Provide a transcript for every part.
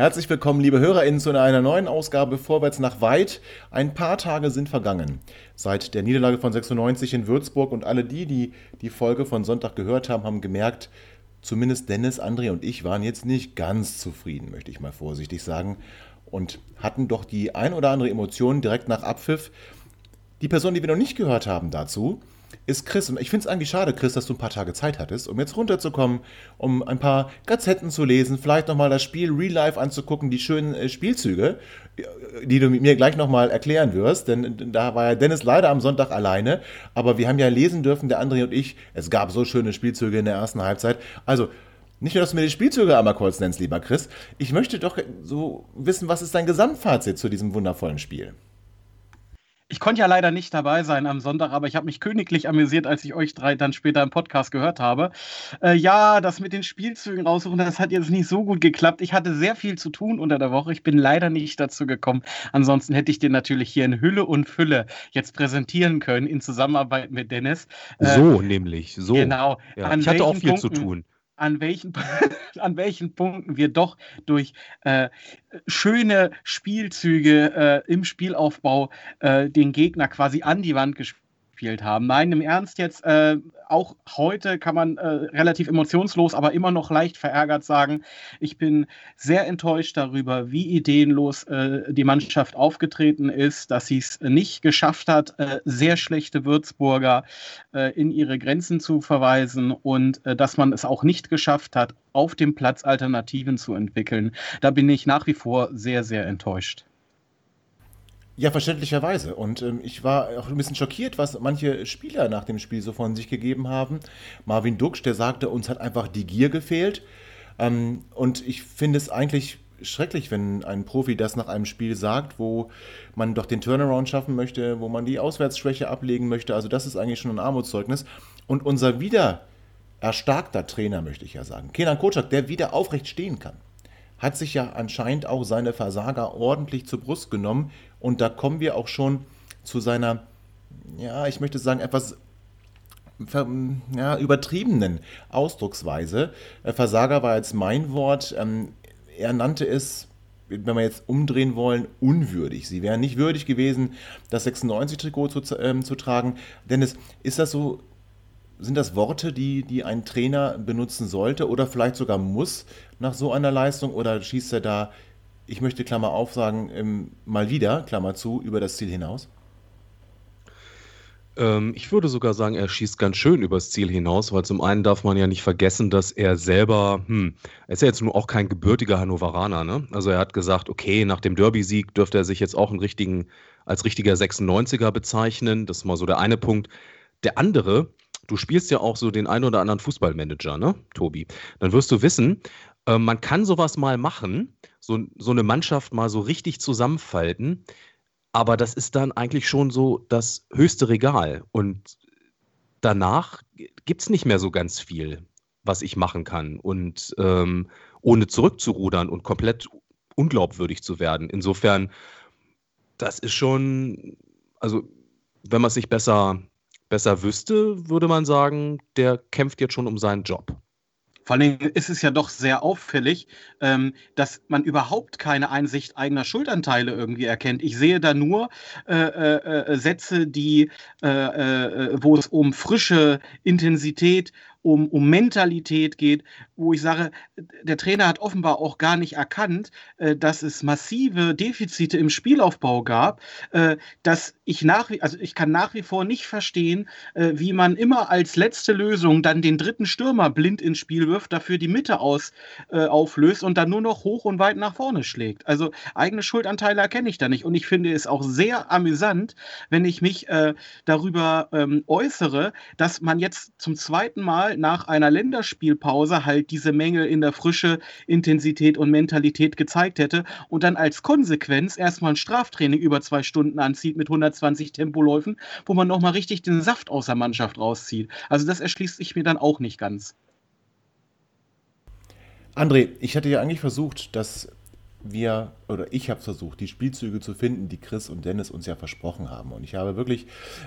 Herzlich willkommen, liebe HörerInnen, zu einer neuen Ausgabe Vorwärts nach Weit. Ein paar Tage sind vergangen seit der Niederlage von 96 in Würzburg und alle die, die die Folge von Sonntag gehört haben, haben gemerkt, zumindest Dennis, André und ich waren jetzt nicht ganz zufrieden, möchte ich mal vorsichtig sagen, und hatten doch die ein oder andere Emotion direkt nach Abpfiff. Die Person, die wir noch nicht gehört haben dazu, ist Chris. Und ich finde es eigentlich schade, Chris, dass du ein paar Tage Zeit hattest, um jetzt runterzukommen, um ein paar Gazetten zu lesen, vielleicht nochmal das Spiel Real Life anzugucken, die schönen äh, Spielzüge, die du mir gleich nochmal erklären wirst. Denn da war ja Dennis leider am Sonntag alleine. Aber wir haben ja lesen dürfen, der André und ich, es gab so schöne Spielzüge in der ersten Halbzeit. Also, nicht nur, dass du mir die Spielzüge einmal kurz nennst, lieber Chris. Ich möchte doch so wissen, was ist dein Gesamtfazit zu diesem wundervollen Spiel? Ich konnte ja leider nicht dabei sein am Sonntag, aber ich habe mich königlich amüsiert, als ich euch drei dann später im Podcast gehört habe. Äh, ja, das mit den Spielzügen raussuchen, das hat jetzt nicht so gut geklappt. Ich hatte sehr viel zu tun unter der Woche. Ich bin leider nicht dazu gekommen. Ansonsten hätte ich dir natürlich hier in Hülle und Fülle jetzt präsentieren können in Zusammenarbeit mit Dennis. Äh, so nämlich, so. Genau. Ja, ich hatte auch viel Punkten, zu tun an welchen, an welchen Punkten wir doch durch äh, schöne Spielzüge äh, im Spielaufbau äh, den Gegner quasi an die Wand gespielt gespielt haben. Nein, im Ernst jetzt, äh, auch heute kann man äh, relativ emotionslos, aber immer noch leicht verärgert sagen, ich bin sehr enttäuscht darüber, wie ideenlos äh, die Mannschaft aufgetreten ist, dass sie es nicht geschafft hat, äh, sehr schlechte Würzburger äh, in ihre Grenzen zu verweisen und äh, dass man es auch nicht geschafft hat, auf dem Platz Alternativen zu entwickeln. Da bin ich nach wie vor sehr, sehr enttäuscht. Ja, verständlicherweise. Und ähm, ich war auch ein bisschen schockiert, was manche Spieler nach dem Spiel so von sich gegeben haben. Marvin Duksch, der sagte, uns hat einfach die Gier gefehlt. Ähm, und ich finde es eigentlich schrecklich, wenn ein Profi das nach einem Spiel sagt, wo man doch den Turnaround schaffen möchte, wo man die Auswärtsschwäche ablegen möchte. Also das ist eigentlich schon ein Armutszeugnis. Und unser wieder erstarkter Trainer, möchte ich ja sagen, Kenan Kocak, der wieder aufrecht stehen kann hat sich ja anscheinend auch seine Versager ordentlich zur Brust genommen. Und da kommen wir auch schon zu seiner, ja, ich möchte sagen, etwas ja, übertriebenen Ausdrucksweise. Äh, Versager war jetzt mein Wort. Ähm, er nannte es, wenn wir jetzt umdrehen wollen, unwürdig. Sie wären nicht würdig gewesen, das 96-Trikot zu, ähm, zu tragen. Dennis, ist das so sind das Worte, die, die ein Trainer benutzen sollte oder vielleicht sogar muss nach so einer Leistung? Oder schießt er da, ich möchte Klammer auf sagen, mal wieder, Klammer zu, über das Ziel hinaus? Ähm, ich würde sogar sagen, er schießt ganz schön übers Ziel hinaus, weil zum einen darf man ja nicht vergessen, dass er selber, hm, er ist ja jetzt nur auch kein gebürtiger Hannoveraner, ne? Also er hat gesagt, okay, nach dem Derby-Sieg dürfte er sich jetzt auch einen richtigen, als richtiger 96er bezeichnen. Das ist mal so der eine Punkt. Der andere, du spielst ja auch so den einen oder anderen Fußballmanager, ne, Tobi? Dann wirst du wissen, äh, man kann sowas mal machen, so, so eine Mannschaft mal so richtig zusammenfalten, aber das ist dann eigentlich schon so das höchste Regal. Und danach gibt es nicht mehr so ganz viel, was ich machen kann. Und ähm, ohne zurückzurudern und komplett unglaubwürdig zu werden. Insofern, das ist schon, also wenn man sich besser besser wüsste, würde man sagen, der kämpft jetzt schon um seinen Job. Vor allem ist es ja doch sehr auffällig, ähm, dass man überhaupt keine Einsicht eigener Schuldanteile irgendwie erkennt. Ich sehe da nur äh, äh, äh Sätze, die, äh, äh, wo es um frische Intensität, um, um Mentalität geht, wo ich sage, der Trainer hat offenbar auch gar nicht erkannt, äh, dass es massive Defizite im Spielaufbau gab, äh, dass ich nach wie, also ich kann nach wie vor nicht verstehen, äh, wie man immer als letzte Lösung dann den dritten Stürmer blind ins Spiel wirft, dafür die Mitte aus äh, auflöst und dann nur noch hoch und weit nach vorne schlägt. Also eigene Schuldanteile erkenne ich da nicht. Und ich finde es auch sehr amüsant, wenn ich mich äh, darüber ähm, äußere, dass man jetzt zum zweiten Mal Pokal nach einer Länderspielpause halt diese Mängel in der Frische, Intensität und Mentalität gezeigt hätte und dann als Konsequenz erstmal ein Straftraining über zwei Stunden anzieht mit 120 Tempoläufen, wo man nochmal richtig den Saft aus der Mannschaft rauszieht. Also das erschließt sich mir dann auch nicht ganz. André, ich hatte ja eigentlich versucht, dass wir, oder ich habe versucht, die Spielzüge zu finden, die Chris und Dennis uns ja versprochen haben. Und ich habe wirklich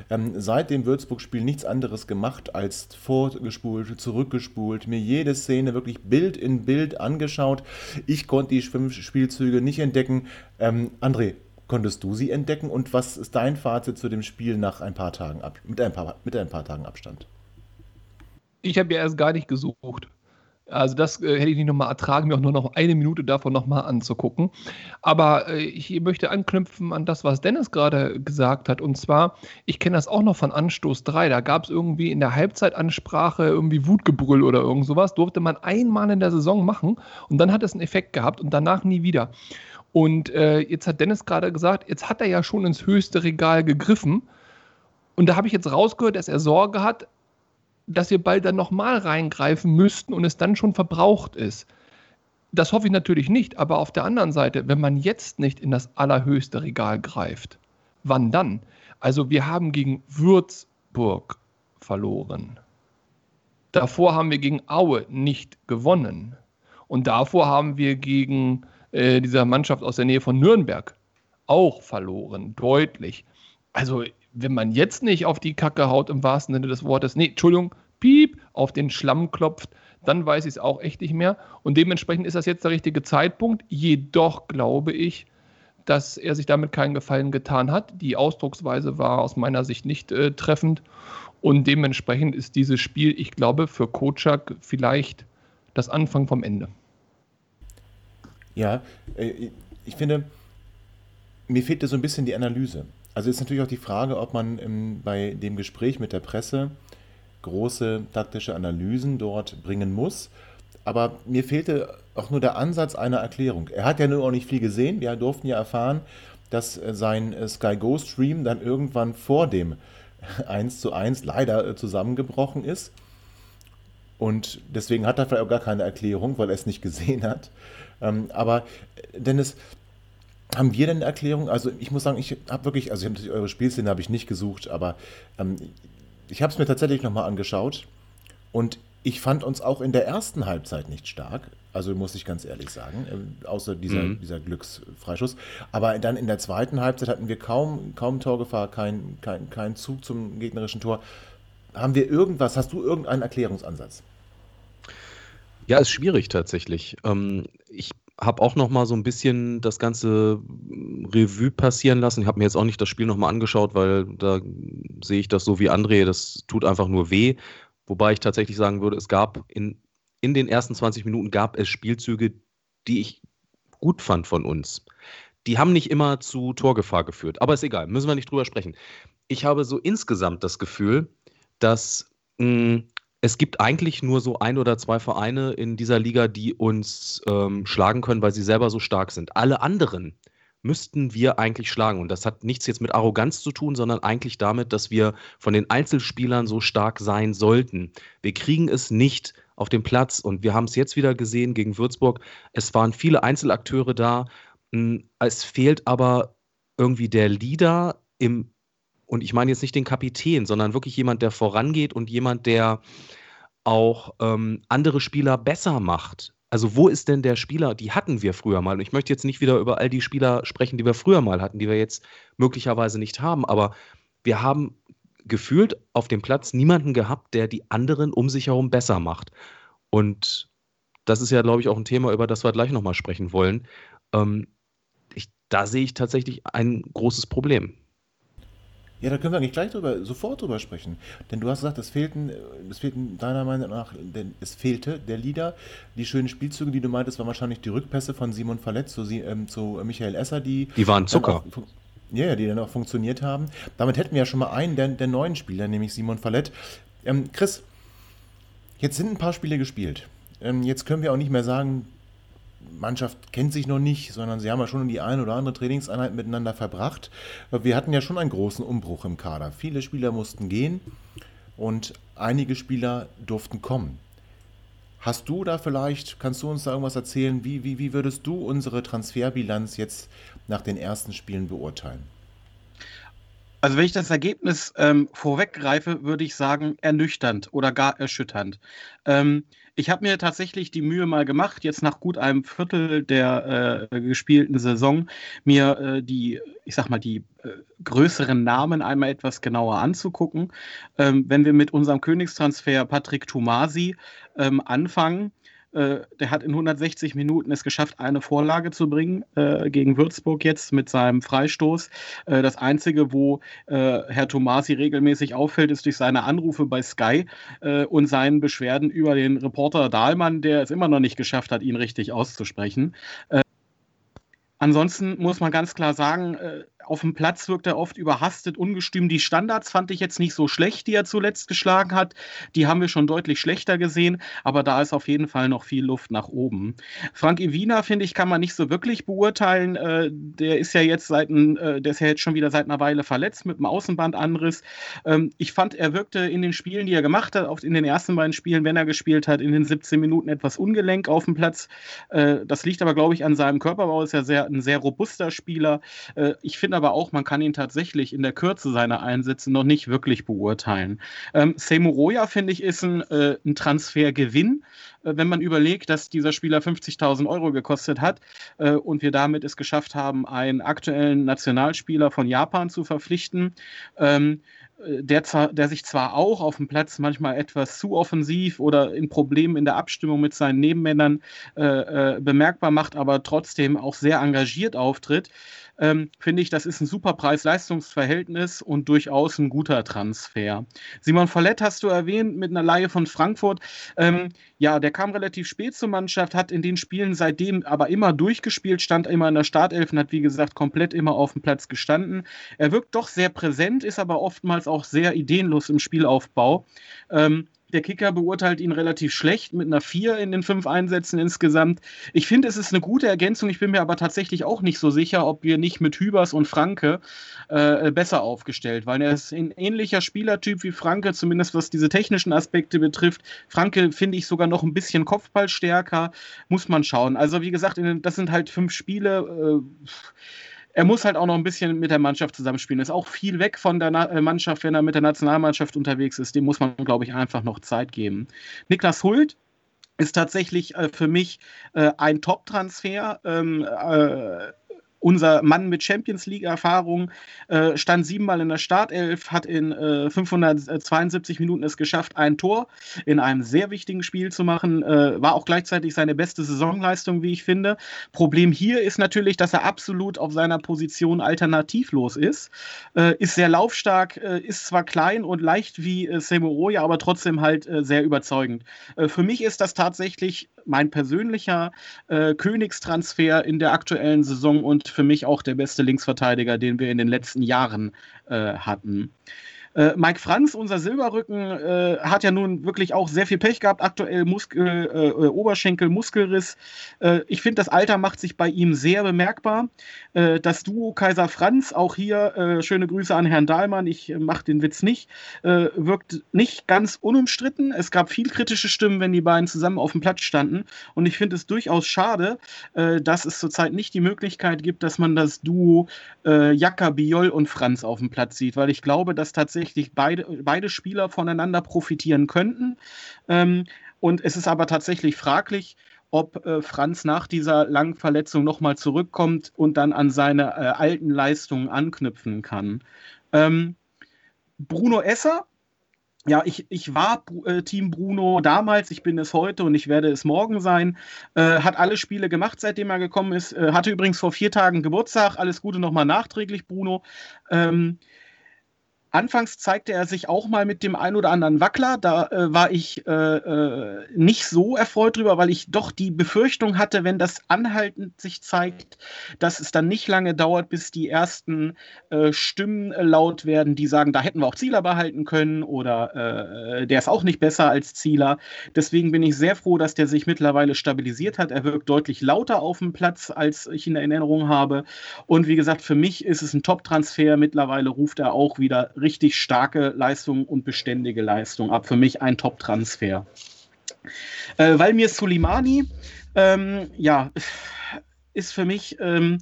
ähm, seit dem Würzburg-Spiel nichts anderes gemacht, als vorgespult, zurückgespult, mir jede Szene wirklich Bild in Bild angeschaut. Ich konnte die fünf Spielzüge nicht entdecken. Ähm, André, konntest du sie entdecken? Und was ist dein Fazit zu dem Spiel nach ein paar Tagen ab, mit ein paar, mit ein paar Tagen Abstand? Ich habe ja erst gar nicht gesucht. Also das äh, hätte ich nicht nochmal ertragen, mir auch nur noch eine Minute davon nochmal anzugucken. Aber äh, ich möchte anknüpfen an das, was Dennis gerade gesagt hat. Und zwar, ich kenne das auch noch von Anstoß 3. Da gab es irgendwie in der Halbzeitansprache irgendwie Wutgebrüll oder irgend sowas. Durfte man einmal in der Saison machen und dann hat es einen Effekt gehabt und danach nie wieder. Und äh, jetzt hat Dennis gerade gesagt, jetzt hat er ja schon ins höchste Regal gegriffen. Und da habe ich jetzt rausgehört, dass er Sorge hat, dass wir bald dann nochmal reingreifen müssten und es dann schon verbraucht ist. Das hoffe ich natürlich nicht, aber auf der anderen Seite, wenn man jetzt nicht in das allerhöchste Regal greift, wann dann? Also wir haben gegen Würzburg verloren. Davor haben wir gegen Aue nicht gewonnen. Und davor haben wir gegen äh, diese Mannschaft aus der Nähe von Nürnberg auch verloren, deutlich. Also wenn man jetzt nicht auf die Kacke haut im wahrsten Sinne des Wortes, nee, Entschuldigung, piep, auf den Schlamm klopft, dann weiß ich es auch echt nicht mehr. Und dementsprechend ist das jetzt der richtige Zeitpunkt. Jedoch glaube ich, dass er sich damit keinen Gefallen getan hat. Die Ausdrucksweise war aus meiner Sicht nicht äh, treffend. Und dementsprechend ist dieses Spiel, ich glaube, für Kocak vielleicht das Anfang vom Ende. Ja, äh, ich finde, mir fehlt da so ein bisschen die Analyse. Also ist natürlich auch die Frage, ob man im, bei dem Gespräch mit der Presse große taktische Analysen dort bringen muss. Aber mir fehlte auch nur der Ansatz einer Erklärung. Er hat ja nur auch nicht viel gesehen. Wir durften ja erfahren, dass äh, sein äh, Sky Go Stream dann irgendwann vor dem 1 zu 1 leider äh, zusammengebrochen ist. Und deswegen hat er vielleicht auch gar keine Erklärung, weil er es nicht gesehen hat. Ähm, aber Dennis, haben wir denn eine Erklärung? Also ich muss sagen, ich habe wirklich, also ich natürlich eure Spielszene habe ich nicht gesucht, aber ähm, ich habe es mir tatsächlich nochmal angeschaut und ich fand uns auch in der ersten Halbzeit nicht stark. Also muss ich ganz ehrlich sagen, äh, außer dieser, mhm. dieser Glücksfreischuss. Aber dann in der zweiten Halbzeit hatten wir kaum, kaum Torgefahr, kein, kein, kein Zug zum gegnerischen Tor. Haben wir irgendwas, hast du irgendeinen Erklärungsansatz? Ja, ist schwierig tatsächlich. Ähm, ich habe auch noch mal so ein bisschen das ganze Revue passieren lassen. Ich habe mir jetzt auch nicht das Spiel noch mal angeschaut, weil da sehe ich das so wie André, das tut einfach nur weh. Wobei ich tatsächlich sagen würde, es gab in, in den ersten 20 Minuten gab es Spielzüge, die ich gut fand von uns. Die haben nicht immer zu Torgefahr geführt, aber ist egal, müssen wir nicht drüber sprechen. Ich habe so insgesamt das Gefühl, dass mh, hm, es gibt eigentlich nur so ein oder zwei Vereine in dieser Liga, die uns ähm, schlagen können, weil sie selber so stark sind. Alle anderen müssten wir eigentlich schlagen. Und das hat nichts jetzt mit Arroganz zu tun, sondern eigentlich damit, dass wir von den Einzelspielern so stark sein sollten. Wir kriegen es nicht auf den Platz und wir haben es jetzt wieder gesehen gegen Würzburg. Es waren viele Einzelakteure da. Hm, es fehlt aber irgendwie der Leader im und ich meine jetzt nicht den Kapitän, sondern wirklich jemand, der vorangeht und jemand, der auch ähm, andere Spieler besser macht. Also wo ist denn der Spieler, die hatten wir früher mal. Und ich möchte jetzt nicht wieder über all die Spieler sprechen, die wir früher mal hatten, die wir jetzt möglicherweise nicht haben. Aber wir haben gefühlt auf dem Platz niemanden gehabt, der die anderen um sich herum besser macht. Und das ist ja, glaube ich, auch ein Thema, über das wir gleich nochmal sprechen wollen. Ähm, ich, da sehe ich tatsächlich ein großes Problem. Ja, da können wir eigentlich gleich drüber, sofort drüber sprechen. Denn du hast gesagt, es fehlten, es fehlten deiner Meinung nach, denn es fehlte der Lieder. Die schönen Spielzüge, die du meintest, waren wahrscheinlich die Rückpässe von Simon Verletz zu, ähm, zu Michael Esser, die. Die waren Zucker. Auch, ja, die dann auch funktioniert haben. Damit hätten wir ja schon mal einen der, der neuen Spieler, nämlich Simon Fallett. Ähm, Chris, jetzt sind ein paar Spiele gespielt. Ähm, jetzt können wir auch nicht mehr sagen, Mannschaft kennt sich noch nicht, sondern sie haben ja schon die eine oder andere Trainingseinheit miteinander verbracht. Wir hatten ja schon einen großen Umbruch im Kader. Viele Spieler mussten gehen. und einige Spieler durften kommen. Hast du da vielleicht, kannst du uns da irgendwas erzählen, wie, wie, wie würdest du unsere Transferbilanz jetzt nach den ersten Spielen beurteilen? Also wenn ich das Ergebnis ähm, vorweggreife, würde ich sagen ernüchternd oder gar erschütternd. Ähm, ich habe mir tatsächlich die Mühe mal gemacht, jetzt nach gut einem Viertel der äh, gespielten Saison, mir äh, die, ich sag mal, die äh, größeren Namen einmal etwas genauer anzugucken. Ähm, wenn wir mit unserem Königstransfer Patrick Tumasi ähm, anfangen, äh, der hat in 160 Minuten es geschafft, eine Vorlage zu bringen äh, gegen Würzburg jetzt mit seinem Freistoß. Äh, das Einzige, wo äh, Herr Tomasi regelmäßig auffällt, ist durch seine Anrufe bei Sky äh, und seinen Beschwerden über den Reporter Dahlmann, der es immer noch nicht geschafft hat, ihn richtig auszusprechen. Ansonsten muss man ganz klar sagen, auf dem Platz wirkt er oft überhastet, ungestüm. Die Standards fand ich jetzt nicht so schlecht, die er zuletzt geschlagen hat. Die haben wir schon deutlich schlechter gesehen, aber da ist auf jeden Fall noch viel Luft nach oben. Frank Iwina, finde ich, kann man nicht so wirklich beurteilen. Äh, der ist ja jetzt seit äh, der ist ja jetzt schon wieder seit einer Weile verletzt mit einem Außenbandanriss. Ähm, ich fand, er wirkte in den Spielen, die er gemacht hat, oft in den ersten beiden Spielen, wenn er gespielt hat, in den 17 Minuten etwas ungelenk auf dem Platz. Äh, das liegt aber, glaube ich, an seinem Körperbau. Ist ja sehr, ein sehr robuster Spieler. Ich finde finde aber auch, man kann ihn tatsächlich in der Kürze seiner Einsätze noch nicht wirklich beurteilen. Ähm, Roya, finde ich, ist ein, äh, ein Transfergewinn, äh, wenn man überlegt, dass dieser Spieler 50.000 Euro gekostet hat äh, und wir damit es geschafft haben, einen aktuellen Nationalspieler von Japan zu verpflichten. Ähm, äh, der, der, sich zwar auch auf dem Platz manchmal etwas zu offensiv oder in Problemen in der Abstimmung mit seinen Nebenmännern äh, äh, bemerkbar macht, aber trotzdem auch sehr engagiert auftritt ähm, finde ich, das ist ein super Preis-Leistungs-Verhältnis und durchaus ein guter Transfer. Simon Follett hast du erwähnt mit einer Laie von Frankfurt. Ähm, ja, der kam relativ spät zur Mannschaft, hat in den Spielen seitdem aber immer durchgespielt, stand immer in der Startelf und hat, wie gesagt, komplett immer auf dem Platz gestanden. Er wirkt doch sehr präsent, ist aber oftmals auch sehr ideenlos im Spielaufbau. Ähm, der Kicker beurteilt ihn relativ schlecht mit einer 4 in den fünf Einsätzen insgesamt. Ich finde, es ist eine gute Ergänzung. Ich bin mir aber tatsächlich auch nicht so sicher, ob wir nicht mit Hübers und Franke äh, besser aufgestellt, weil er ist ein ähnlicher Spielertyp wie Franke, zumindest was diese technischen Aspekte betrifft. Franke finde ich sogar noch ein bisschen Kopfballstärker. Muss man schauen. Also, wie gesagt, das sind halt fünf Spiele. Äh, er muss halt auch noch ein bisschen mit der Mannschaft zusammenspielen. Ist auch viel weg von der Na äh, Mannschaft, wenn er mit der Nationalmannschaft unterwegs ist. Dem muss man, glaube ich, einfach noch Zeit geben. Niklas Hult ist tatsächlich äh, für mich äh, ein Top-Transfer. Ähm, äh, unser Mann mit Champions League-Erfahrung äh, stand siebenmal in der Startelf, hat in äh, 572 Minuten es geschafft, ein Tor in einem sehr wichtigen Spiel zu machen. Äh, war auch gleichzeitig seine beste Saisonleistung, wie ich finde. Problem hier ist natürlich, dass er absolut auf seiner Position alternativlos ist. Äh, ist sehr laufstark, äh, ist zwar klein und leicht wie äh, Semoroja, aber trotzdem halt äh, sehr überzeugend. für mich ist das tatsächlich mein persönlicher Königstransfer in der aktuellen Saison und für mich auch der beste Linksverteidiger, den wir in den letzten Jahren äh, hatten. Äh, Mike Franz, unser Silberrücken, äh, hat ja nun wirklich auch sehr viel Pech gehabt. Aktuell Muskel, äh, äh Oberschenkel, Muskelriss. Äh, ich finde, das Alter macht sich bei ihm sehr bemerkbar. Äh, das Duo Kaiser Franz, auch hier schöne Grüße an Herrn Dahlmann, ich mache den Witz nicht, wirkt nicht ganz unumstritten. Es gab viel kritische Stimmen, wenn die beiden zusammen auf dem Platz standen. Und ich finde es durchaus schade, dass es zurzeit nicht die Möglichkeit gibt, dass man das Duo Jaka, Biol und Franz auf dem Platz sieht, weil ich glaube, dass tatsächlich tatsächlich beide, beide Spieler voneinander profitieren könnten. Ähm, und es ist aber tatsächlich fraglich, ob äh, Franz nach dieser langen Verletzung nochmal zurückkommt und dann an seine äh, alten Leistungen anknüpfen kann. Ähm, Bruno Esser, ja, ich, ich war äh, Team Bruno damals, ich bin es heute und ich werde es morgen sein. Äh, hat alle Spiele gemacht, seitdem er gekommen ist. Äh, hatte übrigens vor vier Tagen Geburtstag. Alles Gute nochmal nachträglich, Bruno. Ähm, Anfangs zeigte er sich auch mal mit dem ein oder anderen Wackler. Da äh, war ich äh, äh, nicht so erfreut drüber, weil ich doch die Befürchtung hatte, wenn das anhaltend sich zeigt, dass es dann nicht lange dauert, bis die ersten äh, Stimmen laut werden, die sagen, da hätten wir auch Zieler behalten können oder äh, der ist auch nicht besser als Zieler. Deswegen bin ich sehr froh, dass der sich mittlerweile stabilisiert hat. Er wirkt deutlich lauter auf dem Platz, als ich in Erinnerung habe. Und wie gesagt, für mich ist es ein Top-Transfer. Mittlerweile ruft er auch wieder richtig starke Leistung und beständige Leistung ab. Für mich ein Top-Transfer. Äh, weil mir Suleimani, ähm, ja, ist für mich ähm,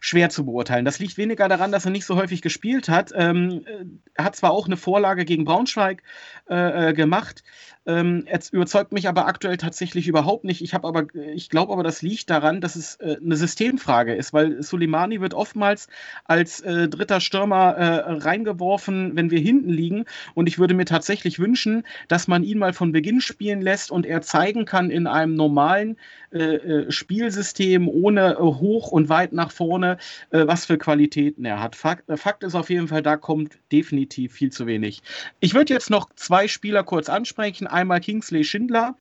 schwer zu beurteilen. Das liegt weniger daran, dass er nicht so häufig gespielt hat. Ähm, äh, er hat zwar auch eine Vorlage gegen Braunschweig äh, äh gemacht, ähm, es überzeugt mich aber aktuell tatsächlich überhaupt nicht. Ich ich glaube aber, das liegt daran, dass es äh, eine Systemfrage ist, weil Soleimani wird oftmals als äh, dritter Stürmer äh, reingeworfen, wenn wir hinten liegen. Und ich würde mir tatsächlich wünschen, dass man ihn mal von Beginn spielen lässt und er zeigen kann in einem normalen äh, äh, Spielsystem ohne äh, hoch und weit nach vorne, was für Qualitäten er hat. Fakt, Fakt ist auf jeden Fall, da kommt definitiv viel zu wenig. Ich würde jetzt noch zwei Spieler kurz ansprechen einmal Kingsley Schindler.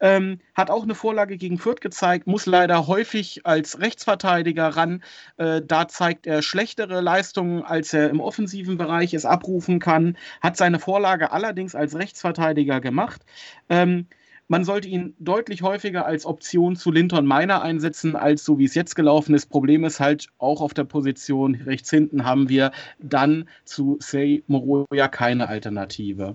Ähm, hat auch eine Vorlage gegen Fürth gezeigt, muss leider häufig als Rechtsverteidiger ran. Äh, da zeigt er schlechtere Leistungen, als er im offensiven Bereich es abrufen kann. Hat seine Vorlage allerdings als Rechtsverteidiger gemacht. Ähm, man sollte ihn deutlich häufiger als Option zu Linton Meiner einsetzen, als so wie es jetzt gelaufen ist. Problem ist halt, auch auf der Position rechts hinten haben wir dann zu Sei Moroja keine Alternative.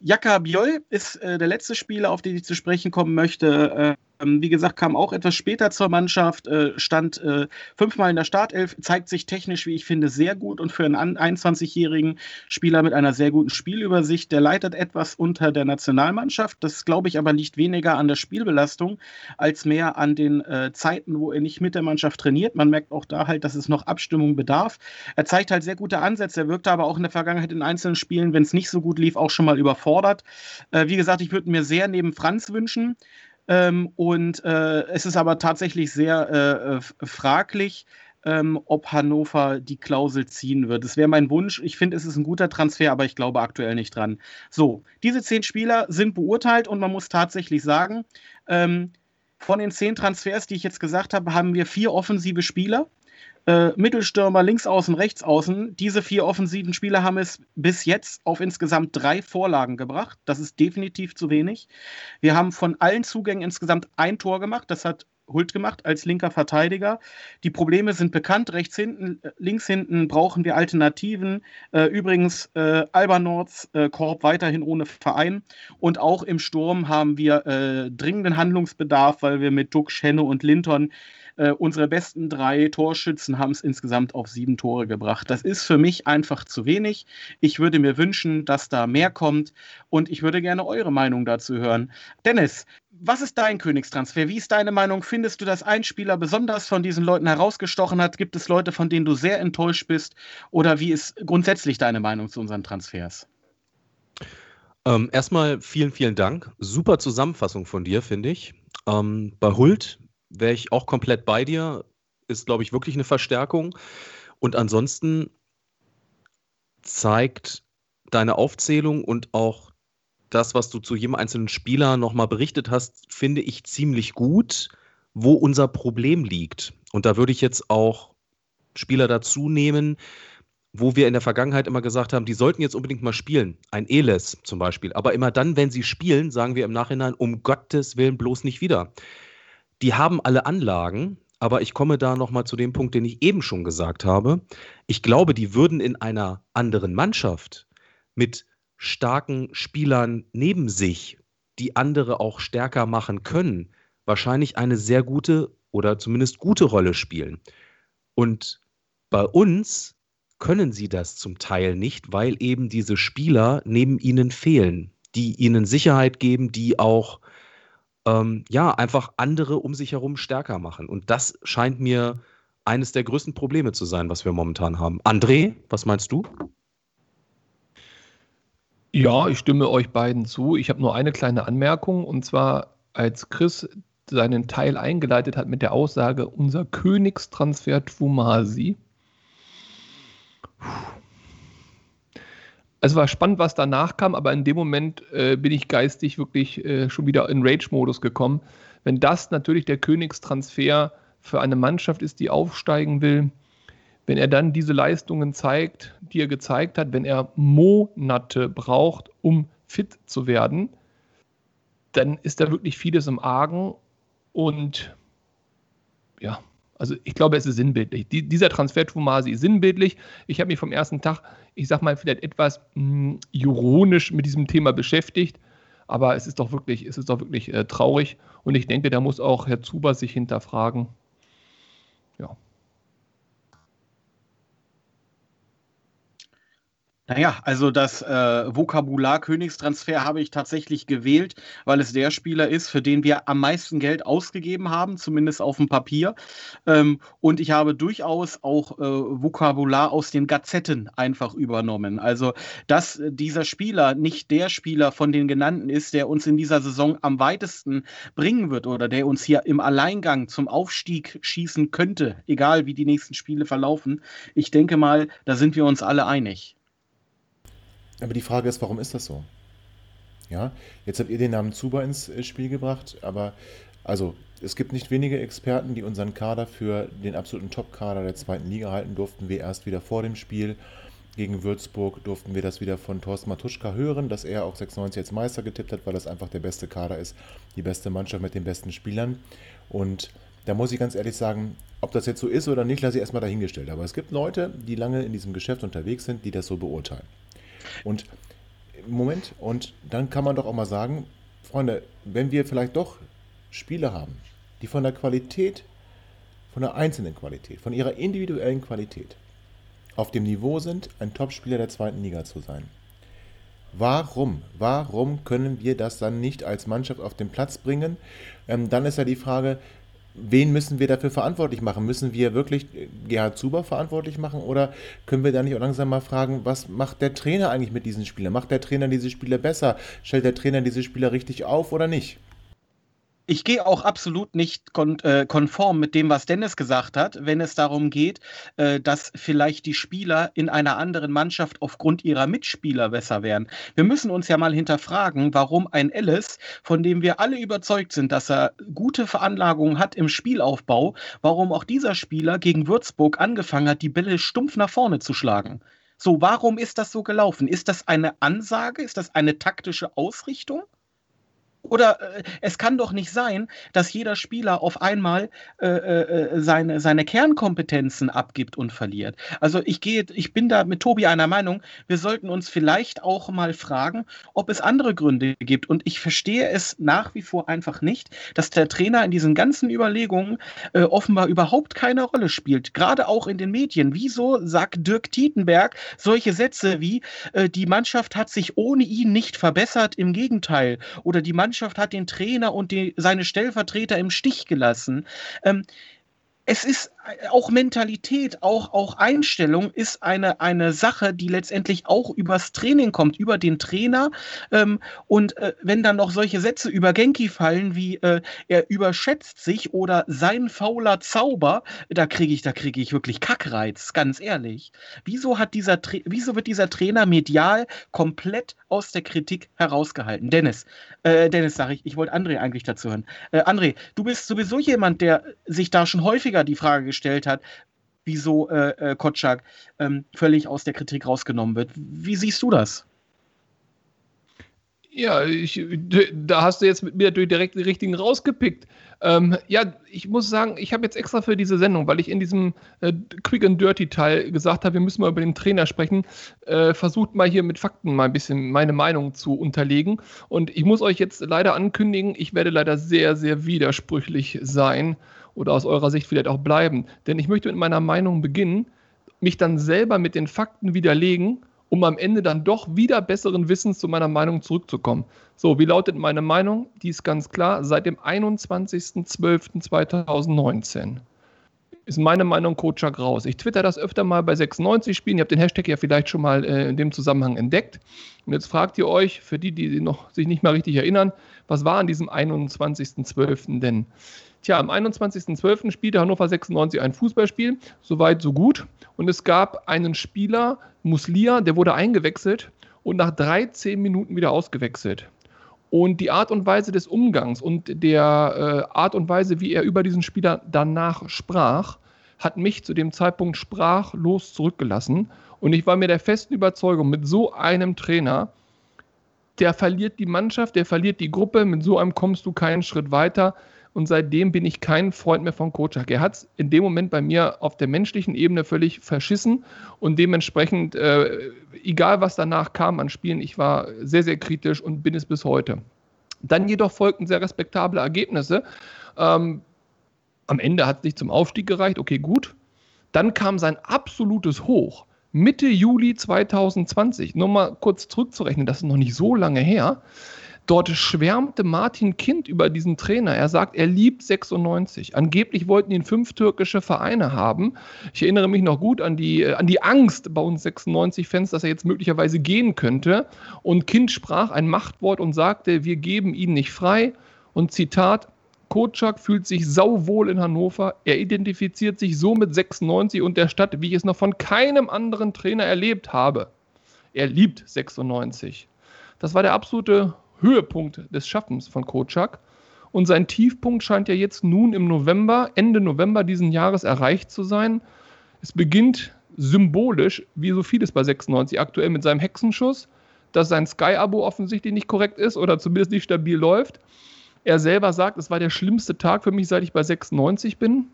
Jaka Biol ist äh, der letzte Spieler, auf den ich zu sprechen kommen möchte. Äh, ähm, wie gesagt, kam auch etwas später zur Mannschaft, äh, stand äh, fünfmal in der Startelf, zeigt sich technisch, wie ich finde, sehr gut und für einen 21-jährigen Spieler mit einer sehr guten Spielübersicht, der leitet etwas unter der Nationalmannschaft. Das glaube ich aber liegt weniger an der Spielbelastung als mehr an den äh, Zeiten, wo er nicht mit der Mannschaft trainiert. Man merkt auch da halt, dass es noch Abstimmung bedarf. Er zeigt halt sehr gute Ansätze. Er wirkte aber auch in der Vergangenheit in einzelnen Spielen, wenn es nicht so gut lief, auch schon mal überfordert. Wie gesagt, ich würde mir sehr neben Franz wünschen. Ähm, und äh, es ist aber tatsächlich sehr äh, fraglich, ähm, ob Hannover die Klausel ziehen wird. Das wäre mein Wunsch. Ich finde, es ist ein guter Transfer, aber ich glaube aktuell nicht dran. So, diese zehn Spieler sind beurteilt und man muss tatsächlich sagen, ähm, von den zehn Transfers, die ich jetzt gesagt habe, haben wir vier offensive Spieler äh, Mittelstürmer, Linksaußen, Rechtsaußen. Diese vier offensiven Spieler haben es bis jetzt auf insgesamt drei Vorlagen gebracht. Das ist definitiv zu wenig. Wir haben von allen Zugängen insgesamt ein Tor gemacht. Das hat Hult gemacht als linker Verteidiger. Die Probleme sind bekannt. Rechts hinten, äh, links hinten brauchen wir Alternativen. Äh, übrigens, äh, Albanords äh, Korb weiterhin ohne Verein. Und auch im Sturm haben wir äh, dringenden Handlungsbedarf, weil wir mit Duck, Schenne und Linton äh, unsere besten drei Torschützen haben es insgesamt auf sieben Tore gebracht. Das ist für mich einfach zu wenig. Ich würde mir wünschen, dass da mehr kommt und ich würde gerne eure Meinung dazu hören. Dennis, was ist dein Königstransfer? Wie ist deine Meinung? Findest du, dass ein Spieler besonders von diesen Leuten herausgestochen hat? Gibt es Leute, von denen du sehr enttäuscht bist? Oder wie ist grundsätzlich deine Meinung zu unseren Transfers? Ähm, erstmal vielen, vielen Dank. Super Zusammenfassung von dir, finde ich. Ähm, bei Hult wäre ich auch komplett bei dir. Ist, glaube ich, wirklich eine Verstärkung. Und ansonsten zeigt deine Aufzählung und auch das, was du zu jedem einzelnen Spieler nochmal berichtet hast, finde ich ziemlich gut, wo unser Problem liegt. Und da würde ich jetzt auch Spieler dazu nehmen, wo wir in der Vergangenheit immer gesagt haben, die sollten jetzt unbedingt mal spielen. Ein Eles zum Beispiel. Aber immer dann, wenn sie spielen, sagen wir im Nachhinein, um Gottes Willen bloß nicht wieder die haben alle Anlagen, aber ich komme da nochmal zu dem Punkt, den ich eben schon gesagt habe. Ich glaube, die würden in einer anderen Mannschaft mit starken Spielern neben sich, die andere auch stärker machen können, wahrscheinlich eine sehr gute oder zumindest gute Rolle spielen. Und bei uns können sie das zum Teil nicht, weil eben diese Spieler neben ihnen fehlen, die ihnen Sicherheit geben, die auch ähm, ja, einfach andere um sich herum stärker machen. Und das scheint mir eines der größten Probleme zu sein, was wir momentan haben. André, was meinst du? Ja, ich stimme euch beiden zu. Ich habe nur eine kleine Anmerkung und zwar, als Chris seinen Teil eingeleitet hat mit der Aussage, unser Königstransfer Twumasi. Puh es war spannend, was danach kam, aber in dem Moment äh, bin ich geistig wirklich äh, schon wieder in Rage-Modus gekommen. Wenn das natürlich der Königstransfer für eine Mannschaft ist, die aufsteigen will, wenn er dann diese Leistungen zeigt, die er gezeigt hat, wenn er Monate braucht, um fit zu werden, dann ist da wirklich vieles im Argen und ja, Also ich glaube, es ist sinnbildlich. Die, dieser Transfer Tomasi ist sinnbildlich. Ich habe mich vom ersten Tag, ich sag mal, vielleicht etwas mh, hm, ironisch mit diesem Thema beschäftigt. Aber es ist doch wirklich, es ist doch wirklich äh, traurig. Und ich denke, da muss auch Herr Zuber sich hinterfragen. Naja, also das äh, Vokabular Königstransfer habe ich tatsächlich gewählt, weil es der Spieler ist, für den wir am meisten Geld ausgegeben haben, zumindest auf dem Papier. Ähm, und ich habe durchaus auch äh, Vokabular aus den Gazetten einfach übernommen. Also, dass dieser Spieler nicht der Spieler von den genannten ist, der uns in dieser Saison am weitesten bringen wird oder der uns hier im Alleingang zum Aufstieg schießen könnte, egal wie die nächsten Spiele verlaufen. Ich denke mal, da sind wir uns alle einig. Aber die Frage ist, warum ist das so? Ja, jetzt habt ihr den Namen Zuba ins äh, Spiel gebracht, aber also es gibt nicht wenige Experten, die unseren Kader für den absoluten Top-Kader der zweiten Liga halten. Durften wir erst wieder vor dem Spiel gegen Würzburg, durften wir das wieder von Thorsten Matuschka hören, dass er auch 96 als Meister getippt hat, weil das einfach der beste Kader ist, die beste Mannschaft mit den besten Spielern. Und da muss ich ganz ehrlich sagen, ob das jetzt so ist oder nicht, lasse ich erstmal dahingestellt. Aber es gibt Leute, die lange in diesem Geschäft unterwegs sind, die das so beurteilen. Und Moment, und dann kann man doch auch mal sagen, Freunde, wenn wir vielleicht doch Spiele haben, die von der Qualität, von der einzelnen Qualität, von ihrer individuellen Qualität auf dem Niveau sind, ein Topspieler der zweiten Liga zu sein. Warum? Warum können wir das dann nicht als Mannschaft auf den Platz bringen? Ähm, dann ist ja die Frage, wen müssen wir dafür verantwortlich machen? Müssen wir wirklich Gerhard Zuber verantwortlich machen oder können wir da nicht auch langsam mal fragen, was macht der Trainer eigentlich mit diesen Spielern? Macht der Trainer diese Spieler besser? Stellt der Trainer diese Spieler richtig auf oder nicht? Ich gehe auch absolut nicht kon äh, konform mit dem, was Dennis gesagt hat, wenn es darum geht, äh, dass vielleicht die Spieler in einer anderen Mannschaft aufgrund ihrer Mitspieler besser wären. Wir müssen uns ja mal hinterfragen, warum ein Ellis, von dem wir alle überzeugt sind, dass er gute Veranlagungen hat im Spielaufbau, warum auch dieser Spieler gegen Würzburg angefangen hat, die Bälle stumpf nach vorne zu schlagen. So, warum ist das so gelaufen? Ist das eine Ansage? Ist das eine taktische Ausrichtung? Oder äh, es kann doch nicht sein, dass jeder Spieler auf einmal äh, äh, seine, seine Kernkompetenzen abgibt und verliert. Also ich gehe, ich bin da mit Tobi einer Meinung, wir sollten uns vielleicht auch mal fragen, ob es andere Gründe gibt. Und ich verstehe es nach wie vor einfach nicht, dass der Trainer in diesen ganzen Überlegungen äh, offenbar überhaupt keine Rolle spielt. Gerade auch in den Medien. Wieso sagt Dirk Tietenberg solche Sätze wie, äh, die Mannschaft hat sich ohne ihn nicht verbessert, im Gegenteil. Oder die Mannschaft Mannschaft hat den Trainer und die, seine Stellvertreter im Stich gelassen. Ähm, es ist auch Mentalität, auch, auch Einstellung ist eine, eine Sache, die letztendlich auch übers Training kommt, über den Trainer. Ähm, und äh, wenn dann noch solche Sätze über Genki fallen, wie äh, er überschätzt sich oder sein fauler Zauber, da kriege ich, da kriege ich wirklich Kackreiz, ganz ehrlich. Wieso hat dieser wieso wird dieser Trainer medial komplett aus der Kritik herausgehalten? Dennis, äh, Dennis, sage ich, ich wollte André eigentlich dazu hören. Äh, André, du bist sowieso jemand, der sich da schon häufiger die Frage gestellt hat, wieso äh, äh, Kotschak ähm, völlig aus der Kritik rausgenommen wird. Wie siehst du das? Ja, ich, da hast du jetzt mit mir direkt den richtigen rausgepickt. Ähm, ja, ich muss sagen, ich habe jetzt extra für diese Sendung, weil ich in diesem äh, Quick and Dirty Teil gesagt habe, wir müssen mal über den Trainer sprechen, äh, versucht mal hier mit Fakten mal ein bisschen meine Meinung zu unterlegen. Und ich muss euch jetzt leider ankündigen, ich werde leider sehr, sehr widersprüchlich sein oder aus eurer Sicht vielleicht auch bleiben. Denn ich möchte mit meiner Meinung beginnen, mich dann selber mit den Fakten widerlegen, um am Ende dann doch wieder besseren Wissens zu meiner Meinung zurückzukommen. So, wie lautet meine Meinung? Die ist ganz klar, seit dem 21.12.2019 ist meine Meinung Kotschak raus. Ich twitter das öfter mal bei 96 Spielen. Ihr habt den Hashtag ja vielleicht schon mal äh, in dem Zusammenhang entdeckt. Und jetzt fragt ihr euch, für die, die noch, sich nicht mehr richtig erinnern, was war an diesem 21.12. denn? Tja, am 21.12. spielte Hannover 96 ein Fußballspiel, soweit so gut. Und es gab einen Spieler, Muslia, der wurde eingewechselt und nach 13 Minuten wieder ausgewechselt. Und die Art und Weise des Umgangs und der äh, Art und Weise, wie er über diesen Spieler danach sprach, hat mich zu dem Zeitpunkt sprachlos zurückgelassen. Und ich war mir der festen Überzeugung, mit so einem Trainer, der verliert die Mannschaft, der verliert die Gruppe, mit so einem kommst du keinen Schritt weiter. und seitdem bin ich kein Freund mehr von Kocak. Er hat es in dem Moment bei mir auf der menschlichen Ebene völlig verschissen und dementsprechend, äh, egal was danach kam an Spielen, ich war sehr, sehr kritisch und bin es bis heute. Dann jedoch folgten sehr respektable Ergebnisse. Ähm, am Ende hat es nicht zum Aufstieg gereicht, okay, gut. Dann kam sein absolutes Hoch. Mitte Juli 2020, nur mal kurz zurückzurechnen, das ist noch nicht so lange her. Dort schwärmte Martin Kind über diesen Trainer. Er sagt, er liebt 96. Angeblich wollten ihn fünf türkische Vereine haben. Ich erinnere mich noch gut an die, äh, an die Angst bei uns 96-Fans, dass er jetzt möglicherweise gehen könnte. Und Kind sprach ein Machtwort und sagte, wir geben ihn nicht frei. Und Zitat, Kotschak fühlt sich sauwohl in Hannover. Er identifiziert sich so mit 96 und der Stadt, wie ich es noch von keinem anderen Trainer erlebt habe. Er liebt 96. Das war der absolute Höhepunkt des Schaffens von Kotschak. Und sein Tiefpunkt scheint ja jetzt nun im November, Ende November diesen Jahres erreicht zu sein. Es beginnt symbolisch, wie so vieles bei 96 aktuell, mit seinem Hexenschuss, dass sein Sky-Abo offensichtlich nicht korrekt ist oder zumindest nicht stabil läuft. Er selber sagt, es war der schlimmste Tag für mich, seit ich bei 96 bin.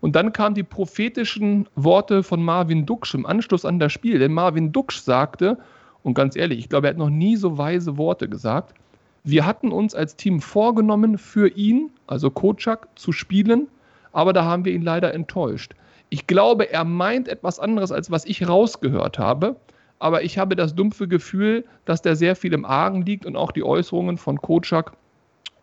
Und dann kamen die prophetischen Worte von Marvin Duksch im Anschluss an das Spiel. Denn Marvin Duksch sagte, und ganz ehrlich, ich glaube, er hat noch nie so weise Worte gesagt, wir hatten uns als Team vorgenommen, für ihn, also Kocak, zu spielen, aber da haben wir ihn leider enttäuscht. Ich glaube, er meint etwas anderes, als was ich rausgehört habe, aber ich habe das dumpfe Gefühl, dass der sehr viel im Argen liegt und auch die Äußerungen von Kocak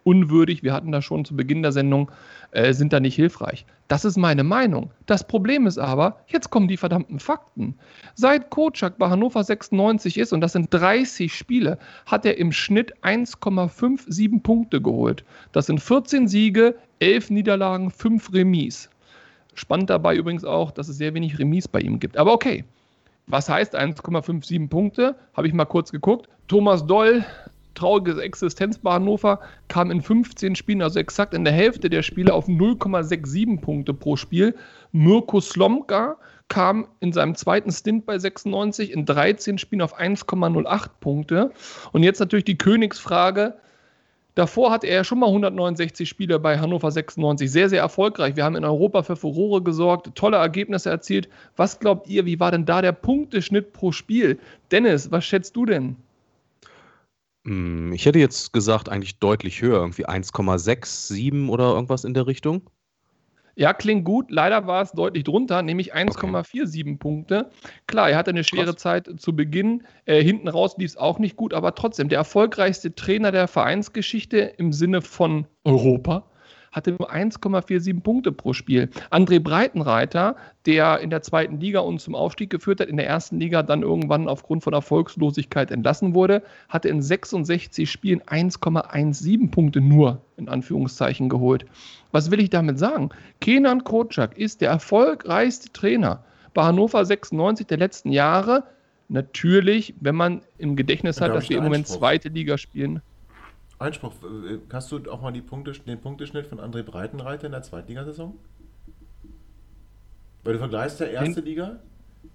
unwürdig, wir hatten das schon zu Beginn der Sendung, äh, sind da nicht hilfreich. Das ist meine Meinung. Das Problem ist aber, jetzt kommen die verdammten Fakten. Seit Kocak bei Hannover 96 ist, und das sind 30 Spiele, hat er im Schnitt 1,57 Punkte geholt. Das sind 14 Siege, 11 Niederlagen, 5 Remis. Spannend dabei übrigens auch, dass es sehr wenig Remis bei ihm gibt. Aber okay. Was heißt 1,57 Punkte? Habe ich mal kurz geguckt. Thomas Doll traurige Existenz bei Hannover, kam in 15 Spielen, also exakt in der Hälfte der Spiele, auf 0,67 Punkte pro Spiel. Mirko Slomka kam in seinem zweiten Stint bei 96 in 13 Spielen auf 1,08 Punkte. Und jetzt natürlich die Königsfrage. Davor hatte er schon mal 169 Spiele bei Hannover 96. Sehr, sehr erfolgreich. Wir haben in Europa für Furore gesorgt, tolle Ergebnisse erzielt. Was glaubt ihr, wie war denn da der Punkteschnitt pro Spiel? Dennis, was schätzt du denn? Hm, ich hätte jetzt gesagt, eigentlich deutlich höher, irgendwie 1,67 oder irgendwas in der Richtung. Ja, klingt gut. Leider war es deutlich drunter, nämlich 1,47 okay. Punkte. Klar, er hatte eine schwere Krass. Zeit zu Beginn. Äh, hinten raus lief es auch nicht gut, aber trotzdem der erfolgreichste Trainer der Vereinsgeschichte im Sinne von Europa hatte nur 1,47 Punkte pro Spiel. André Breitenreiter, der in der zweiten Liga uns zum Aufstieg geführt hat, in der ersten Liga dann irgendwann aufgrund von Erfolgslosigkeit entlassen wurde, hatte in 66 Spielen 1,17 Punkte nur in Anführungszeichen geholt. Was will ich damit sagen? Kenan Kocak ist der erfolgreichste Trainer bei Hannover 96 der letzten Jahre. Natürlich, wenn man im Gedächtnis hat, dass wir im Moment zweite Liga spielen. Einspruch. Äh, hast du auch mal die Punkte, den Punkteschnitt von André Breitenreiter in der Zweitligasaison? Weil du vergleichst ja erste den, Liga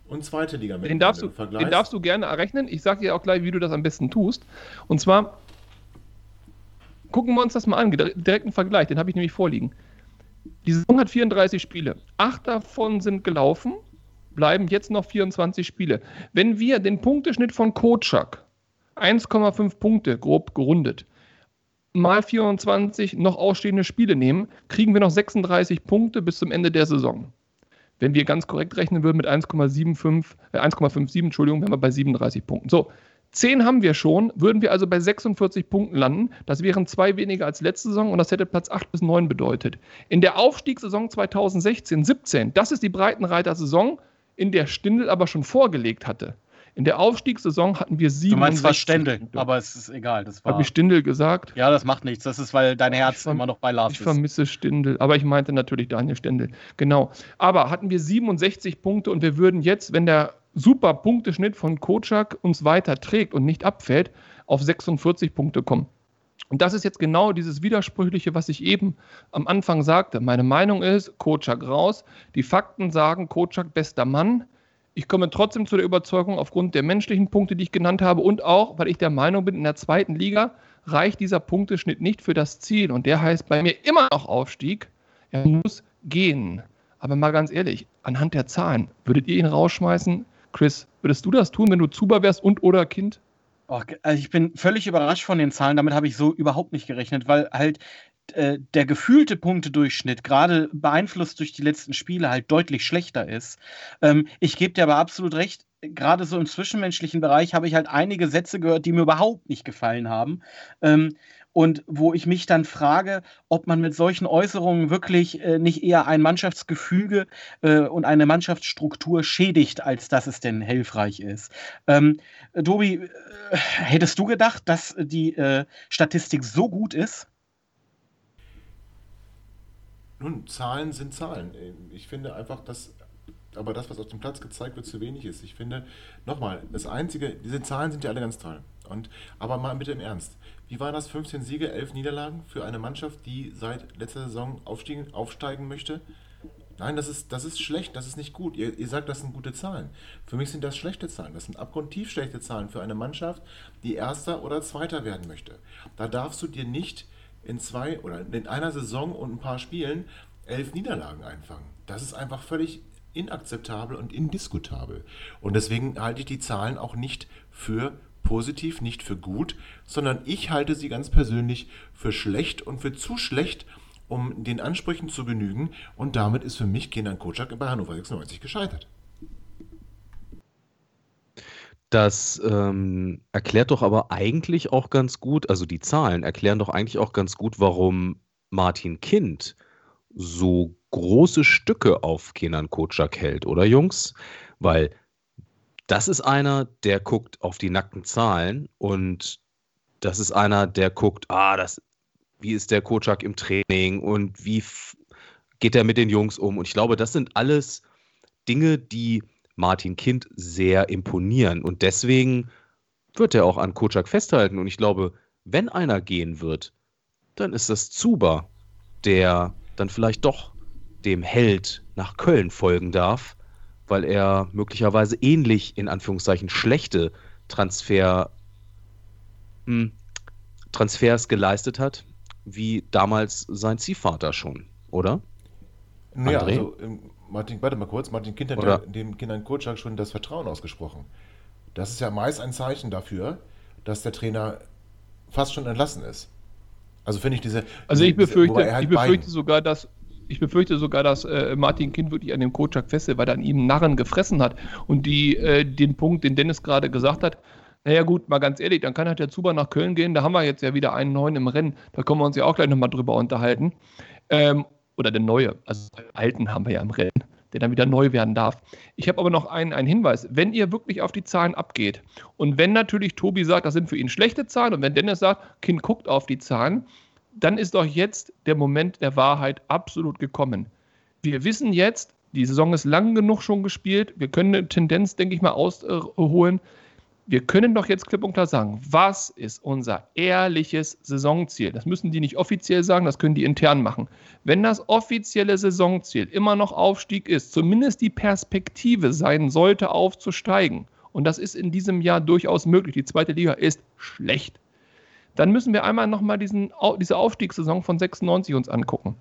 und zweite Liga mit. Den darfst, du, den darfst du gerne errechnen. Ich sage dir auch gleich, wie du das am besten tust. Und zwar gucken wir uns das mal an, direkten Vergleich, den habe ich nämlich vorliegen. Die Saison hat 34 Spiele. Acht davon sind gelaufen, bleiben jetzt noch 24 Spiele. Wenn wir den Punkteschnitt von Kotschak 1,5 Punkte grob gerundet mal 24 noch ausstehende Spiele nehmen, kriegen wir noch 36 Punkte bis zum Ende der Saison. Wenn wir ganz korrekt rechnen würden mit 1,75, äh 1,57, Entschuldigung, wären wir bei 37 Punkten. So, 10 haben wir schon, würden wir also bei 46 Punkten landen. Das wären zwei weniger als letzte Saison und das hätte Platz 8 bis 9 bedeutet. In der Aufstiegssaison 2016, 17, das ist die Breitenreiter-Saison, in der Stindl aber schon vorgelegt hatte. In der Aufstiegssaison hatten wir sieben. Du meinst zwar Stendel, Punkte. aber es ist egal. Habe ich Stindel gesagt? Ja, das macht nichts. Das ist, weil dein Herz immer noch bei Lars ich ist. Ich vermisse Stindel, aber ich meinte natürlich Daniel Stendel. Genau. Aber hatten wir 67 Punkte und wir würden jetzt, wenn der super Punkteschnitt von Kocak uns weiter trägt und nicht abfällt, auf 46 Punkte kommen. Und das ist jetzt genau dieses Widersprüchliche, was ich eben am Anfang sagte. Meine Meinung ist, Kocak raus. Die Fakten sagen, Kocak bester Mann. Ich komme trotzdem zu der Überzeugung, aufgrund der menschlichen Punkte, die ich genannt habe und auch, weil ich der Meinung bin, in der zweiten Liga reicht dieser Punkteschnitt nicht für das Ziel. Und der heißt bei mir immer noch Aufstieg. Er muss gehen. Aber mal ganz ehrlich, anhand der Zahlen, würdet ihr ihn rausschmeißen? Chris, würdest du das tun, wenn du Zuber wärst und oder Kind? Oh, also ich bin völlig überrascht von den Zahlen. Damit habe ich so überhaupt nicht gerechnet, weil halt äh, der gefühlte Punktedurchschnitt, gerade beeinflusst durch die letzten Spiele, halt deutlich schlechter ist. Ähm, ich gebe dir aber absolut recht, gerade so im zwischenmenschlichen Bereich habe ich halt einige Sätze gehört, die mir überhaupt nicht gefallen haben. Ähm, und wo ich mich dann frage, ob man mit solchen Äußerungen wirklich äh, nicht eher ein Mannschaftsgefüge äh, und eine Mannschaftsstruktur schädigt, als dass es denn hilfreich ist. Ähm, Tobi, äh, hättest du gedacht, dass die äh, Statistik so gut ist? Nun, Zahlen sind Zahlen. Ich finde einfach, dass aber das, was auf dem Platz gezeigt wird, zu wenig ist. Ich finde, nochmal, das Einzige, diese Zahlen sind ja alle ganz toll. Und, aber mal bitte im Ernst. Wie war das? 15 Siege, 11 Niederlagen für eine Mannschaft, die seit letzter Saison aufsteigen, aufsteigen möchte? Nein, das ist, das ist schlecht, das ist nicht gut. Ihr, ihr sagt, das sind gute Zahlen. Für mich sind das schlechte Zahlen. Das sind abgrundtief schlechte Zahlen für eine Mannschaft, die Erster oder Zweiter werden möchte. Da darfst du dir nicht in zwei oder in einer Saison und ein paar Spielen elf Niederlagen einfangen. Das ist einfach völlig inakzeptabel und indiskutabel. Und deswegen halte ich die Zahlen auch nicht für positiv, nicht für gut, sondern ich halte sie ganz persönlich für schlecht und für zu schlecht, um den Ansprüchen zu genügen. Und damit ist für mich Kenan Kocak bei Hannover 96 gescheitert. Das ähm, erklärt doch aber eigentlich auch ganz gut, also die Zahlen erklären doch eigentlich auch ganz gut, warum Martin Kind so große Stücke auf Kenan Kocak hält, oder Jungs? Weil das ist einer, der guckt auf die nackten Zahlen und das ist einer, der guckt, ah, das, wie ist der Kocak im Training und wie geht er mit den Jungs um? Und ich glaube, das sind alles Dinge, die Martin Kind sehr imponieren. Und deswegen wird er auch an Kocak festhalten. Und ich glaube, wenn einer gehen wird, dann ist das Zuba, der dann vielleicht doch dem Held nach Köln folgen darf, weil er möglicherweise ähnlich in Anführungszeichen schlechte Transfer, hm, Transfers geleistet hat, wie damals sein Ziehvater schon, oder? Ja, also ähm, Martin, warte mal kurz, Martin Kind hat ja dem Kindern Kurczak schon das Vertrauen ausgesprochen. Das ist ja meist ein Zeichen dafür, dass der Trainer fast schon entlassen ist. Also finde ich diese. Also ich befürchte, halt ich befürchte sogar, dass ich befürchte sogar, dass äh, Martin Kind wirklich an dem Kocak festhält, weil er an ihm Narren gefressen hat. Und die, äh, den Punkt, den Dennis gerade gesagt hat, naja gut, mal ganz ehrlich, dann kann halt der Zuber nach Köln gehen, da haben wir jetzt ja wieder einen neuen im Rennen, da können wir uns ja auch gleich nochmal drüber unterhalten. Ähm, oder der neue, also den alten haben wir ja im Rennen, der dann wieder neu werden darf. Ich habe aber noch einen, einen Hinweis. Wenn ihr wirklich auf die Zahlen abgeht und wenn natürlich Tobi sagt, das sind für ihn schlechte Zahlen und wenn Dennis sagt, Kind guckt auf die Zahlen, dann ist doch jetzt der Moment der Wahrheit absolut gekommen. Wir wissen jetzt, die Saison ist lang genug schon gespielt. Wir können eine Tendenz, denke ich mal, ausholen wir können doch jetzt klipp und klar sagen, was ist unser ehrliches Saisonziel? Das müssen die nicht offiziell sagen, das können die intern machen. Wenn das offizielle Saisonziel immer noch Aufstieg ist, zumindest die Perspektive sein sollte, aufzusteigen, und das ist in diesem Jahr durchaus möglich, die zweite Liga ist schlecht, dann müssen wir einmal nochmal diese Aufstiegssaison von 96 uns angucken.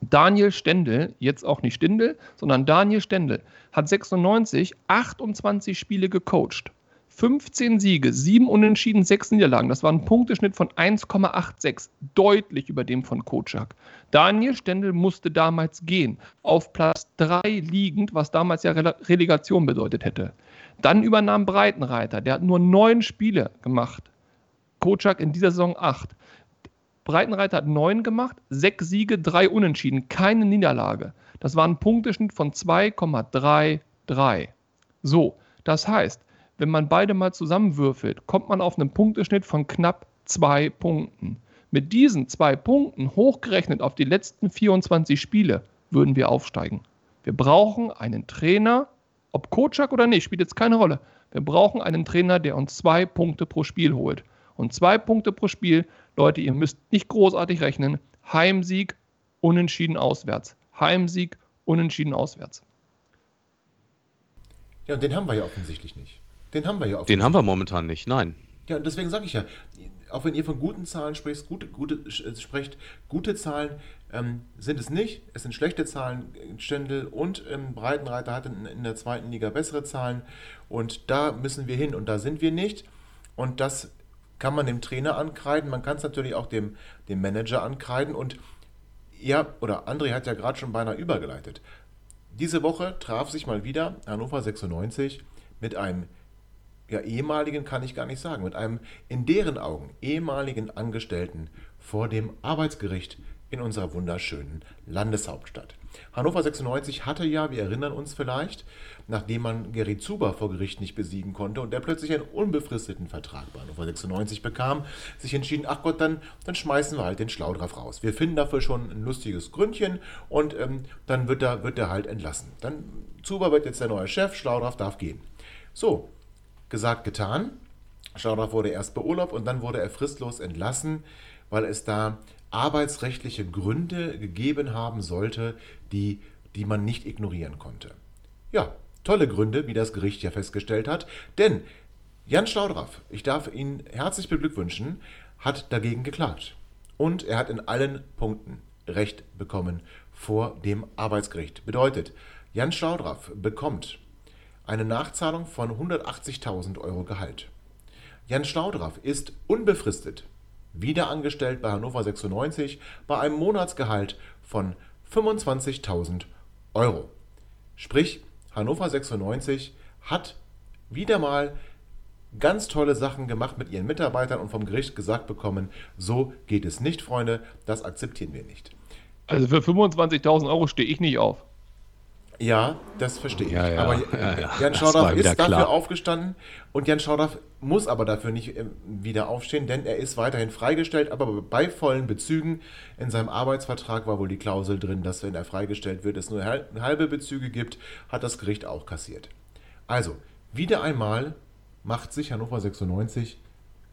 Daniel Stendel, jetzt auch nicht Stindel, sondern Daniel Stendel, hat 96 28 Spiele gecoacht 15 Siege, 7 Unentschieden, 6 Niederlagen. Das war ein Punkteschnitt von 1,86, deutlich über dem von Kocak. Daniel Stendel musste damals gehen, auf Platz 3 liegend, was damals ja Relegation bedeutet hätte. Dann übernahm Breitenreiter, der hat nur 9 Spiele gemacht. Kocak in dieser Saison 8. Breitenreiter hat 9 gemacht, 6 Siege, 3 Unentschieden, keine Niederlage. Das war ein Punkteschnitt von 2,33. So, das heißt, wenn man beide mal zusammenwürfelt, kommt man auf einen Punkteschnitt von knapp zwei Punkten. Mit diesen zwei Punkten hochgerechnet auf die letzten 24 Spiele würden wir aufsteigen. Wir brauchen einen Trainer, ob Kocak oder nicht, spielt jetzt keine Rolle. Wir brauchen einen Trainer, der uns zwei Punkte pro Spiel holt. Und zwei Punkte pro Spiel, Leute, ihr müsst nicht großartig rechnen. Heimsieg, unentschieden auswärts. Heimsieg, unentschieden auswärts. Ja, und den haben wir ja offensichtlich nicht. Den haben wir ja Den haben wir momentan nicht, nein. Ja, und deswegen sage ich ja, auch wenn ihr von guten Zahlen spricht, gute, gute, äh, sprecht, gute Zahlen ähm, sind es nicht. Es sind schlechte Zahlen. Stendel und ähm, Breitenreiter hatten in der zweiten Liga bessere Zahlen. Und da müssen wir hin und da sind wir nicht. Und das kann man dem Trainer ankreiden. Man kann es natürlich auch dem, dem Manager ankreiden. Und ja, oder André hat ja gerade schon beinahe übergeleitet. Diese Woche traf sich mal wieder Hannover 96 mit einem ja, ehemaligen kann ich gar nicht sagen, mit einem in deren Augen ehemaligen Angestellten vor dem Arbeitsgericht in unserer wunderschönen Landeshauptstadt. Hannover 96 hatte ja, wir erinnern uns vielleicht, nachdem man Gary Zuber vor Gericht nicht besiegen konnte und der plötzlich einen unbefristeten Vertrag bei Hannover 96 bekam, sich entschieden, ach Gott, dann, dann schmeißen wir halt den Schlaudraff raus. Wir finden dafür schon ein lustiges Gründchen und ähm, dann wird er, wird er halt entlassen. Dann Zuber wird jetzt der neue Chef, Schlaudraff darf gehen. So, gesagt, getan. Schlaudraff wurde erst beurlaubt und dann wurde er fristlos entlassen, weil es da arbeitsrechtliche Gründe gegeben haben sollte, die, die man nicht ignorieren konnte. Ja, tolle Gründe, wie das Gericht ja festgestellt hat, denn Jan Schlaudraff, ich darf ihn herzlich beglückwünschen, hat dagegen geklagt. Und er hat in allen Punkten Recht bekommen vor dem Arbeitsgericht. Bedeutet, Jan Schlaudraff bekommt eine Nachzahlung von 180.000 Euro Gehalt. Jan Schlaudraff ist unbefristet wieder angestellt bei Hannover 96 bei einem Monatsgehalt von 25.000 Euro. Sprich, Hannover 96 hat wieder mal ganz tolle Sachen gemacht mit ihren Mitarbeitern und vom Gericht gesagt bekommen, so geht es nicht, Freunde, das akzeptieren wir nicht. Also für 25.000 Euro stehe ich nicht auf. Ja, das verstehe ich. Ja, ja, aber ja, ja. Jan Schaudaff ist dafür klar. aufgestanden und Jan Schaudaff muss aber dafür nicht äh, wieder aufstehen, denn er ist weiterhin freigestellt, aber bei vollen Bezügen. In seinem Arbeitsvertrag war wohl die Klausel drin, dass wenn er freigestellt wird, es nur hal- halbe Bezüge gibt, hat das Gericht auch kassiert. Also, wieder einmal macht sich Hannover 96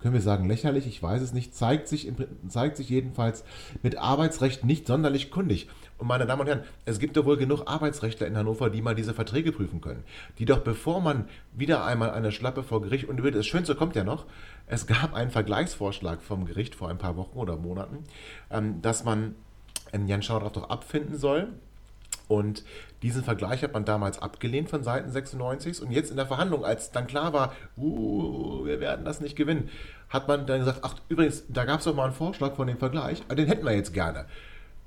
können wir sagen lächerlich, ich weiß es nicht, zeigt sich, zeigt sich jedenfalls mit Arbeitsrecht nicht sonderlich kundig. Und meine Damen und Herren, es gibt doch wohl genug Arbeitsrechtler in Hannover, die mal diese Verträge prüfen können. Die doch bevor man wieder einmal eine Schlappe vor Gericht, und das Schönste kommt ja noch, es gab einen Vergleichsvorschlag vom Gericht vor ein paar Wochen oder Monaten, ähm, dass man ähm, Jan Schaudraff doch abfinden soll, und diesen Vergleich hat man damals abgelehnt von Seiten 96. Und jetzt in der Verhandlung, als dann klar war, uh, wir werden das nicht gewinnen, hat man dann gesagt, ach übrigens, da gab es doch mal einen Vorschlag von dem Vergleich, den hätten wir jetzt gerne.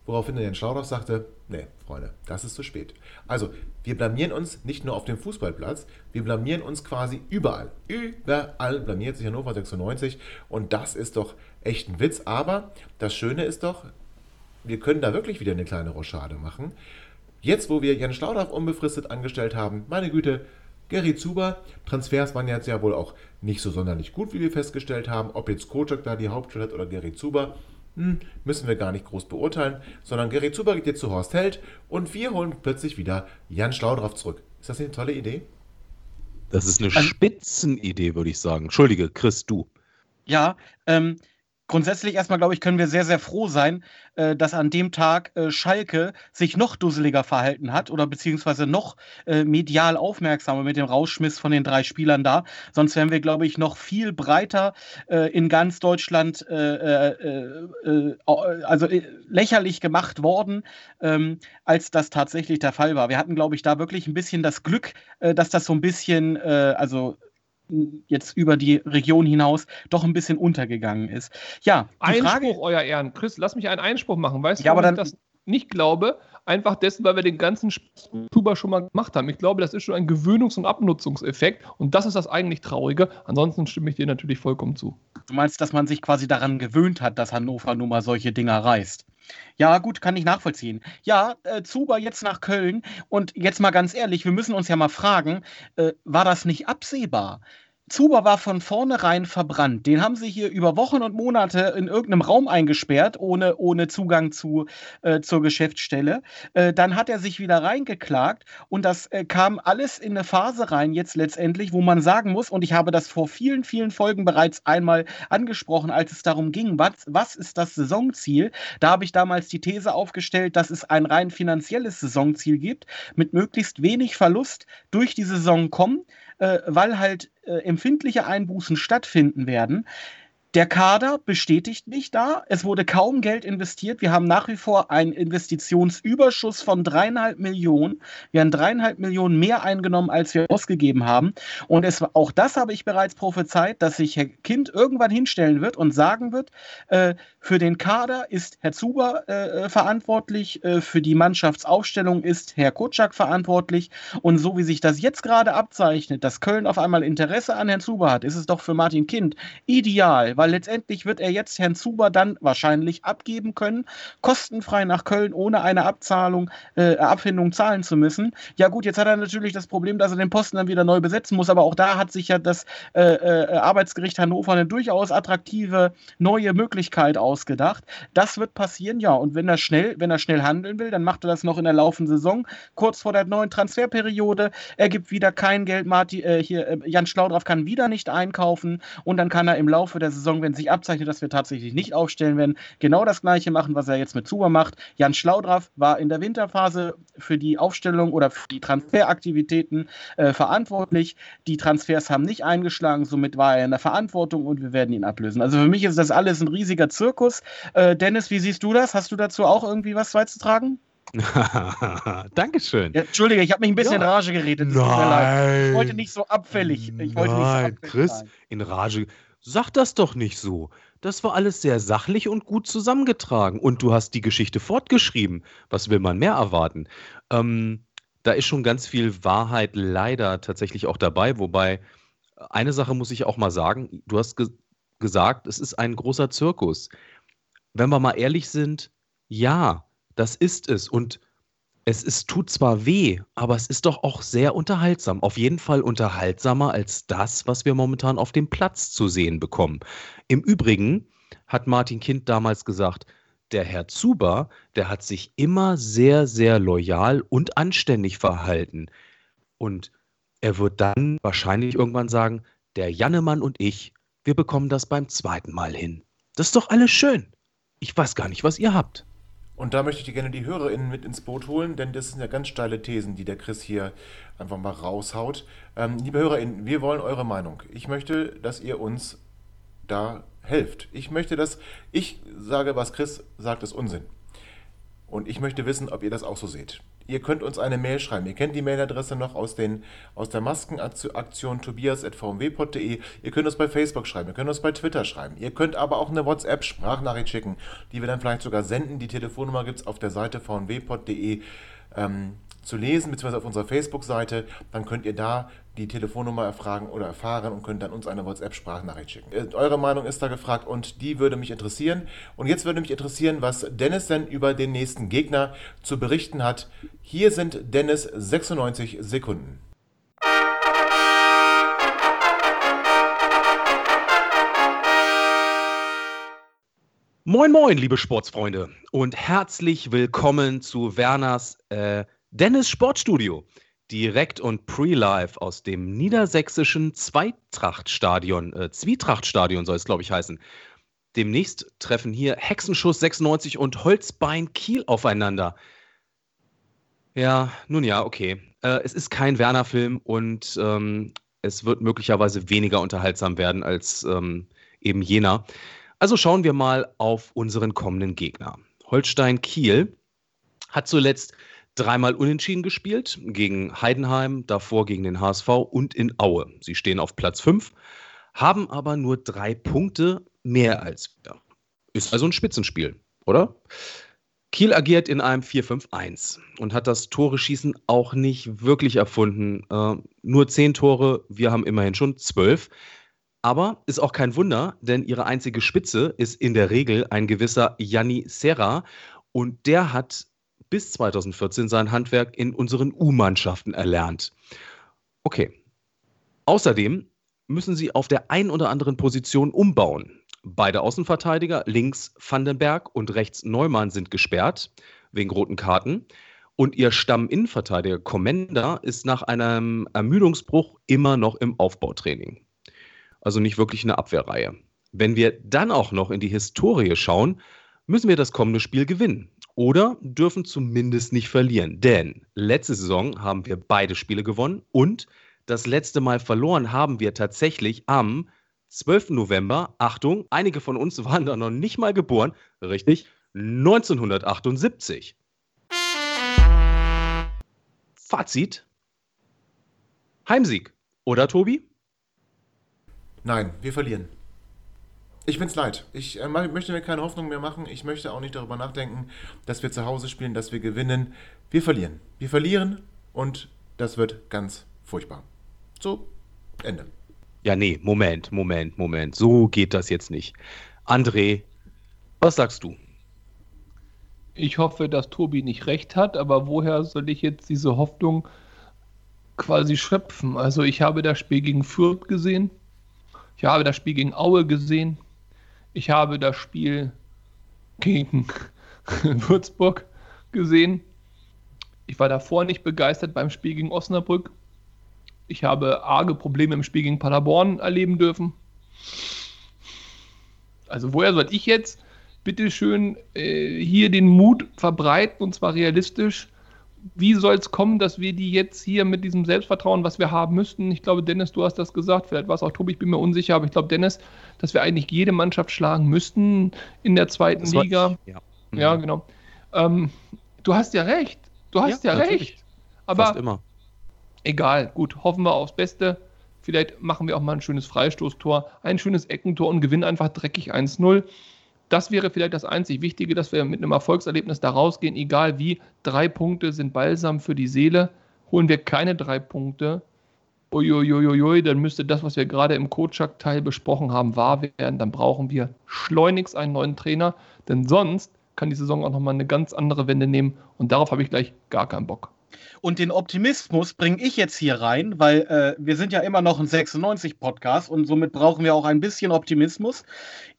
Woraufhin der Jan Schlaudraff sagte, nee, Freunde, das ist zu spät. Also, wir blamieren uns nicht nur auf dem Fußballplatz, wir blamieren uns quasi überall. Überall blamiert sich Hannover 96 und das ist doch echt ein Witz. Aber das Schöne ist doch, wir können da wirklich wieder eine kleine Rochade machen. Jetzt, wo wir Jan Schlaudraff unbefristet angestellt haben, meine Güte, Gary Zuber, Transfers waren jetzt ja wohl auch nicht so sonderlich gut, wie wir festgestellt haben. Ob jetzt Kocak da die Hauptstadt hat oder Gary Zuber, hm, müssen wir gar nicht groß beurteilen, sondern Gary Zuber geht jetzt zu Horst Held und wir holen plötzlich wieder Jan Schlaudraff zurück. Ist das nicht eine tolle Idee? Das ist eine Spitzenidee, würde ich sagen. Entschuldige, Chris, du. Ja, ähm, grundsätzlich erstmal, glaube ich, können wir sehr, sehr froh sein, äh, dass an dem Tag äh, Schalke sich noch dusseliger verhalten hat oder beziehungsweise noch äh, medial aufmerksamer mit dem Rausschmiss von den drei Spielern da. Sonst wären wir, glaube ich, noch viel breiter äh, in ganz Deutschland, äh, äh, also lächerlich gemacht worden, ähm, als das tatsächlich der Fall war. Wir hatten, glaube ich, da wirklich ein bisschen das Glück, dass das so ein bisschen, also jetzt über die Region hinaus doch ein bisschen untergegangen ist. Ja, Einspruch, Frage, euer Ehren. Chris, lass mich einen Einspruch machen. Weißt Ja, du, aber dann- ich das nicht glaube? Einfach dessen, weil wir den ganzen Tuber schon mal gemacht haben. Ich glaube, das ist schon ein Gewöhnungs- und Abnutzungseffekt. Und das ist das eigentlich Traurige. Ansonsten stimme ich dir natürlich vollkommen zu. du meinst, dass man sich quasi daran gewöhnt hat, dass Hannover nun mal solche Dinger reißt. Ja, gut, kann ich nachvollziehen. Ja, äh, Zuber jetzt nach Köln. Und jetzt mal ganz ehrlich, wir müssen uns ja mal fragen, äh, war das nicht absehbar? Zuber war von vornherein verbrannt. Den haben sie hier über Wochen und Monate in irgendeinem Raum eingesperrt, ohne, ohne Zugang zu, äh, zur Geschäftsstelle. Äh, dann hat er sich wieder reingeklagt und das äh, kam alles in eine Phase rein jetzt letztendlich, wo man sagen muss, und ich habe das vor vielen, vielen Folgen bereits einmal angesprochen, als es darum ging, was, was ist das Saisonziel? Da habe ich damals die These aufgestellt, dass es ein rein finanzielles Saisonziel gibt, mit möglichst wenig Verlust durch die Saison kommen, äh, weil halt empfindliche Einbußen stattfinden werden. Der Kader bestätigt mich da. Es wurde kaum Geld investiert. Wir haben nach wie vor einen Investitionsüberschuss von dreieinhalb Millionen. Wir haben dreieinhalb Millionen mehr eingenommen, als wir ausgegeben haben. Und es, auch das habe ich bereits prophezeit, dass sich Herr Kind irgendwann hinstellen wird und sagen wird, äh, für den Kader ist Herr Zuber äh, äh verantwortlich, äh, für die Mannschaftsaufstellung ist Herr Kutschak verantwortlich. Und so wie sich das jetzt gerade abzeichnet, dass Köln auf einmal Interesse an Herrn Zuber hat, ist es doch für Martin Kind ideal, weil letztendlich wird er jetzt Herrn Zuber dann wahrscheinlich abgeben können, kostenfrei nach Köln, ohne eine Abzahlung, äh, Abfindung zahlen zu müssen. Ja gut, jetzt hat er natürlich das Problem, dass er den Posten dann wieder neu besetzen muss, aber auch da hat sich ja das äh, äh, Arbeitsgericht Hannover eine durchaus attraktive neue Möglichkeit ausgedacht. Das wird passieren, ja. Und wenn er schnell, wenn er schnell handeln will, dann macht er das noch in der laufenden Saison, kurz vor der neuen Transferperiode. Er gibt wieder kein Geld. Martin, äh, hier, äh, Jan Schlaudraff kann wieder nicht einkaufen und dann kann er im Laufe der Saison, wenn sich abzeichnet, dass wir tatsächlich nicht aufstellen werden, genau das gleiche machen, was er jetzt mit Zuber macht. Jan Schlaudraff war in der Winterphase für die Aufstellung oder für die Transferaktivitäten äh, verantwortlich. Die Transfers haben nicht eingeschlagen, somit war er in der Verantwortung und wir werden ihn ablösen. Also für mich ist das alles ein riesiger Zirkus. Äh, Dennis, wie siehst du das? Hast du dazu auch irgendwie was beizutragen? Dankeschön. Ja, Entschuldige, ich habe mich ein bisschen ja. in Rage geredet. Nein. Ich wollte nicht so abfällig. Ich wollte Nein, nicht so abfällig Chris, sein. in Rage. Sag das doch nicht so. Das war alles sehr sachlich und gut zusammengetragen. Und du hast die Geschichte fortgeschrieben. Was will man mehr erwarten? Ähm, da ist schon ganz viel Wahrheit leider tatsächlich auch dabei. Wobei, eine Sache muss ich auch mal sagen. Du hast ge gesagt, es ist ein großer Zirkus. Wenn wir mal ehrlich sind, ja, das ist es. Und es ist, tut zwar weh, aber es ist doch auch sehr unterhaltsam. Auf jeden Fall unterhaltsamer als das, was wir momentan auf dem Platz zu sehen bekommen. Im Übrigen hat Martin Kind damals gesagt, der Herr Zuber, der hat sich immer sehr, sehr loyal und anständig verhalten. Und er wird dann wahrscheinlich irgendwann sagen, der Jannemann und ich, wir bekommen das beim zweiten Mal hin. Das ist doch alles schön. Ich weiß gar nicht, was ihr habt. Und da möchte ich gerne die HörerInnen mit ins Boot holen, denn das sind ja ganz steile Thesen, die der Chris hier einfach mal raushaut. Ähm, liebe HörerInnen, wir wollen eure Meinung. Ich möchte, dass ihr uns da helft. Ich möchte, dass ich sage, was Chris sagt, ist Unsinn. Und ich möchte wissen, ob ihr das auch so seht. Ihr könnt uns eine Mail schreiben. Ihr kennt die Mailadresse noch aus, den, aus der Maskenaktion tobias.vmwpod.de. Ihr könnt uns bei Facebook schreiben, ihr könnt uns bei Twitter schreiben. Ihr könnt aber auch eine WhatsApp-Sprachnachricht schicken, die wir dann vielleicht sogar senden. Die Telefonnummer gibt es auf der Seite vmwpod.de. Ähm, zu lesen, beziehungsweise auf unserer Facebook-Seite. Dann könnt ihr da die Telefonnummer erfragen oder erfahren und könnt dann uns eine WhatsApp-Sprachnachricht schicken. Äh, eure Meinung ist da gefragt und die würde mich interessieren. Und jetzt würde mich interessieren, was Dennis denn über den nächsten Gegner zu berichten hat. Hier sind Dennis 96 Sekunden. Moin, moin, liebe Sportsfreunde und herzlich willkommen zu Werners äh, Dennis Sportstudio, direkt und pre-live aus dem niedersächsischen Zweitrachtstadion, äh, Zwietrachtstadion soll es, glaube ich, heißen. Demnächst treffen hier Hexenschuss 96 und Holzbein Kiel aufeinander. Ja, nun ja, okay. Äh, es ist kein Werner-Film und ähm, es wird möglicherweise weniger unterhaltsam werden als ähm, eben jener. Also schauen wir mal auf unseren kommenden Gegner. Holstein Kiel hat zuletzt dreimal unentschieden gespielt, gegen Heidenheim, davor gegen den HSV und in Aue. Sie stehen auf Platz 5, haben aber nur drei Punkte mehr als wir. Ist also ein Spitzenspiel, oder? Kiel agiert in einem 4-5-1 und hat das Tore-Schießen auch nicht wirklich erfunden. Äh, nur zehn Tore, wir haben immerhin schon zwölf. Aber ist auch kein Wunder, denn ihre einzige Spitze ist in der Regel ein gewisser Janni Serra und der hat bis 2014 sein Handwerk in unseren U-Mannschaften erlernt. Okay. Außerdem müssen sie auf der einen oder anderen Position umbauen. Beide Außenverteidiger, links Vandenberg und rechts Neumann, sind gesperrt wegen roten Karten. Und ihr Stamminnenverteidiger Kommender ist nach einem Ermüdungsbruch immer noch im Aufbautraining. Also nicht wirklich eine Abwehrreihe. Wenn wir dann auch noch in die Historie schauen, müssen wir das kommende Spiel gewinnen oder dürfen zumindest nicht verlieren. Denn letzte Saison haben wir beide Spiele gewonnen und das letzte Mal verloren haben wir tatsächlich am 12. November, Achtung, einige von uns waren da noch nicht mal geboren, richtig, 1978. Fazit: Heimsieg, oder Tobi? Nein, wir verlieren. Ich bin's leid. Ich äh, möchte mir keine Hoffnung mehr machen. Ich möchte auch nicht darüber nachdenken, dass wir zu Hause spielen, dass wir gewinnen. Wir verlieren. Wir verlieren und das wird ganz furchtbar. So, Ende. Ja, nee, Moment, Moment, Moment. So geht das jetzt nicht. André, was sagst du? Ich hoffe, dass Tobi nicht recht hat, aber woher soll ich jetzt diese Hoffnung quasi schöpfen? Also ich habe das Spiel gegen Fürth gesehen, ich habe das Spiel gegen Aue gesehen, ich habe das Spiel gegen Würzburg gesehen. Ich war davor nicht begeistert beim Spiel gegen Osnabrück. Ich habe arge Probleme im Spiel gegen Paderborn erleben dürfen. Also woher soll ich jetzt bitte schön äh, hier den Mut verbreiten und zwar realistisch? Wie soll es kommen, dass wir die jetzt hier mit diesem Selbstvertrauen, was wir haben müssten, ich glaube, Dennis, du hast das gesagt, vielleicht war es auch Tobi, ich bin mir unsicher, aber ich glaube, Dennis, dass wir eigentlich jede Mannschaft schlagen müssten in der zweiten Liga. Ich, ja. Mhm. ja. genau. Ähm, du hast ja recht. Du hast ja, ja recht. Aber Fast immer egal, gut, hoffen wir aufs Beste. Vielleicht machen wir auch mal ein schönes Freistoßtor, ein schönes Eckentor und gewinnen einfach dreckig 1-0. Das wäre vielleicht das einzig Wichtige, dass wir mit einem Erfolgserlebnis da rausgehen, egal wie. Drei Punkte sind balsam für die Seele. Holen wir keine drei Punkte, uiuiuiui, dann müsste das, was wir gerade im Kotschak-Teil besprochen haben, wahr werden. Dann brauchen wir schleunigst einen neuen Trainer, denn sonst kann die Saison auch nochmal eine ganz andere Wende nehmen und darauf habe ich gleich gar keinen Bock. Und den Optimismus bringe ich jetzt hier rein, weil äh, wir sind ja immer noch ein 96-Podcast und somit brauchen wir auch ein bisschen Optimismus.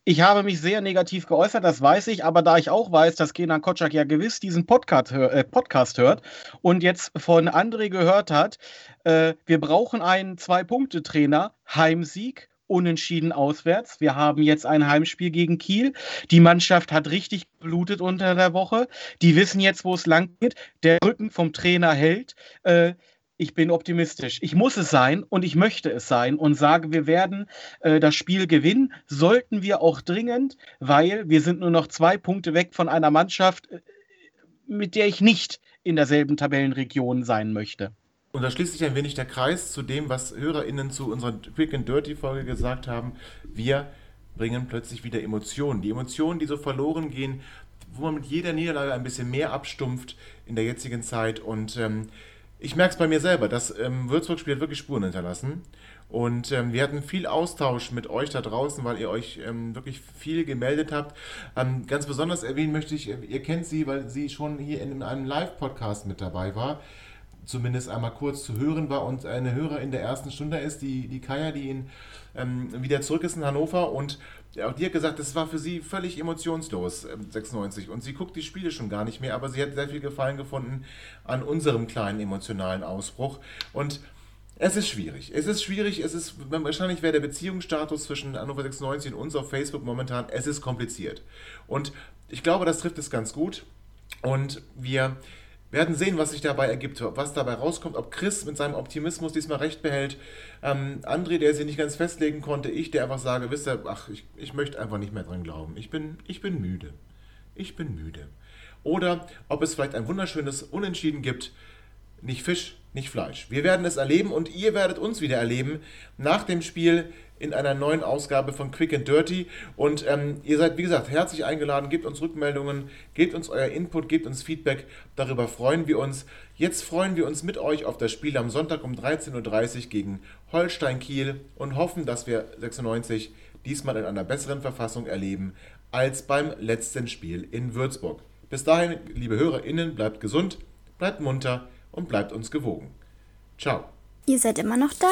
Ich habe mich sehr negativ geäußert, das weiß ich, aber da ich auch weiß, dass Kenan Kotschak ja gewiss diesen Podcast, äh, Podcast hört und jetzt von André gehört hat, äh, wir brauchen einen Zwei-Punkte-Trainer, Heimsieg unentschieden auswärts. Wir haben jetzt ein Heimspiel gegen Kiel. Die Mannschaft hat richtig blutet unter der Woche. Die wissen jetzt, wo es lang geht. Der Rücken vom Trainer hält. Äh, ich bin optimistisch. Ich muss es sein und ich möchte es sein und sage, wir werden äh, das Spiel gewinnen. Sollten wir auch dringend, weil wir sind nur noch zwei Punkte weg von einer Mannschaft, äh, mit der ich nicht in derselben Tabellenregion sein möchte. Und da schließt sich ein wenig der Kreis zu dem, was HörerInnen zu unserer Quick and Dirty Folge gesagt haben. Wir bringen plötzlich wieder Emotionen. Die Emotionen, die so verloren gehen, wo man mit jeder Niederlage ein bisschen mehr abstumpft in der jetzigen Zeit. Und ähm, ich merke es bei mir selber. Das ähm, Würzburg-Spiel hat wirklich Spuren hinterlassen. Und ähm, wir hatten viel Austausch mit euch da draußen, weil ihr euch ähm, wirklich viel gemeldet habt. Ähm, ganz besonders erwähnen möchte ich, ihr kennt sie, weil sie schon hier in einem Live-Podcast mit dabei war zumindest einmal kurz zu hören war und eine Hörer in der ersten Stunde ist, die, die Kaya, die ihn ähm, wieder zurück ist in Hannover und auch die hat gesagt, das war für sie völlig emotionslos, äh, 96. Und sie guckt die Spiele schon gar nicht mehr, aber sie hat sehr viel Gefallen gefunden an unserem kleinen emotionalen Ausbruch. Und es ist schwierig. Es ist schwierig. Es ist wahrscheinlich wäre der Beziehungsstatus zwischen Hannover 96 und uns auf Facebook momentan. Es ist kompliziert. Und ich glaube, das trifft es ganz gut. Und wir werden sehen, was sich dabei ergibt, was dabei rauskommt, ob Chris mit seinem Optimismus diesmal recht behält. Ähm, André, der sich nicht ganz festlegen konnte, ich, der einfach sage, wisst ihr, ach, ich, ich möchte einfach nicht mehr dran glauben. Ich bin, ich bin müde. Ich bin müde. Oder ob es vielleicht ein wunderschönes Unentschieden gibt. Nicht Fisch, nicht Fleisch. Wir werden es erleben und ihr werdet uns wieder erleben nach dem Spiel in einer neuen Ausgabe von Quick and Dirty. Und ähm, ihr seid, wie gesagt, herzlich eingeladen. Gebt uns Rückmeldungen, gebt uns euer Input, gebt uns Feedback. Darüber freuen wir uns. Jetzt freuen wir uns mit euch auf das Spiel am Sonntag um 13.30 Uhr gegen Holstein Kiel und hoffen, dass wir 96 diesmal in einer besseren Verfassung erleben als beim letzten Spiel in Würzburg. Bis dahin, liebe HörerInnen, bleibt gesund, bleibt munter und bleibt uns gewogen. Ciao. Ihr seid immer noch da?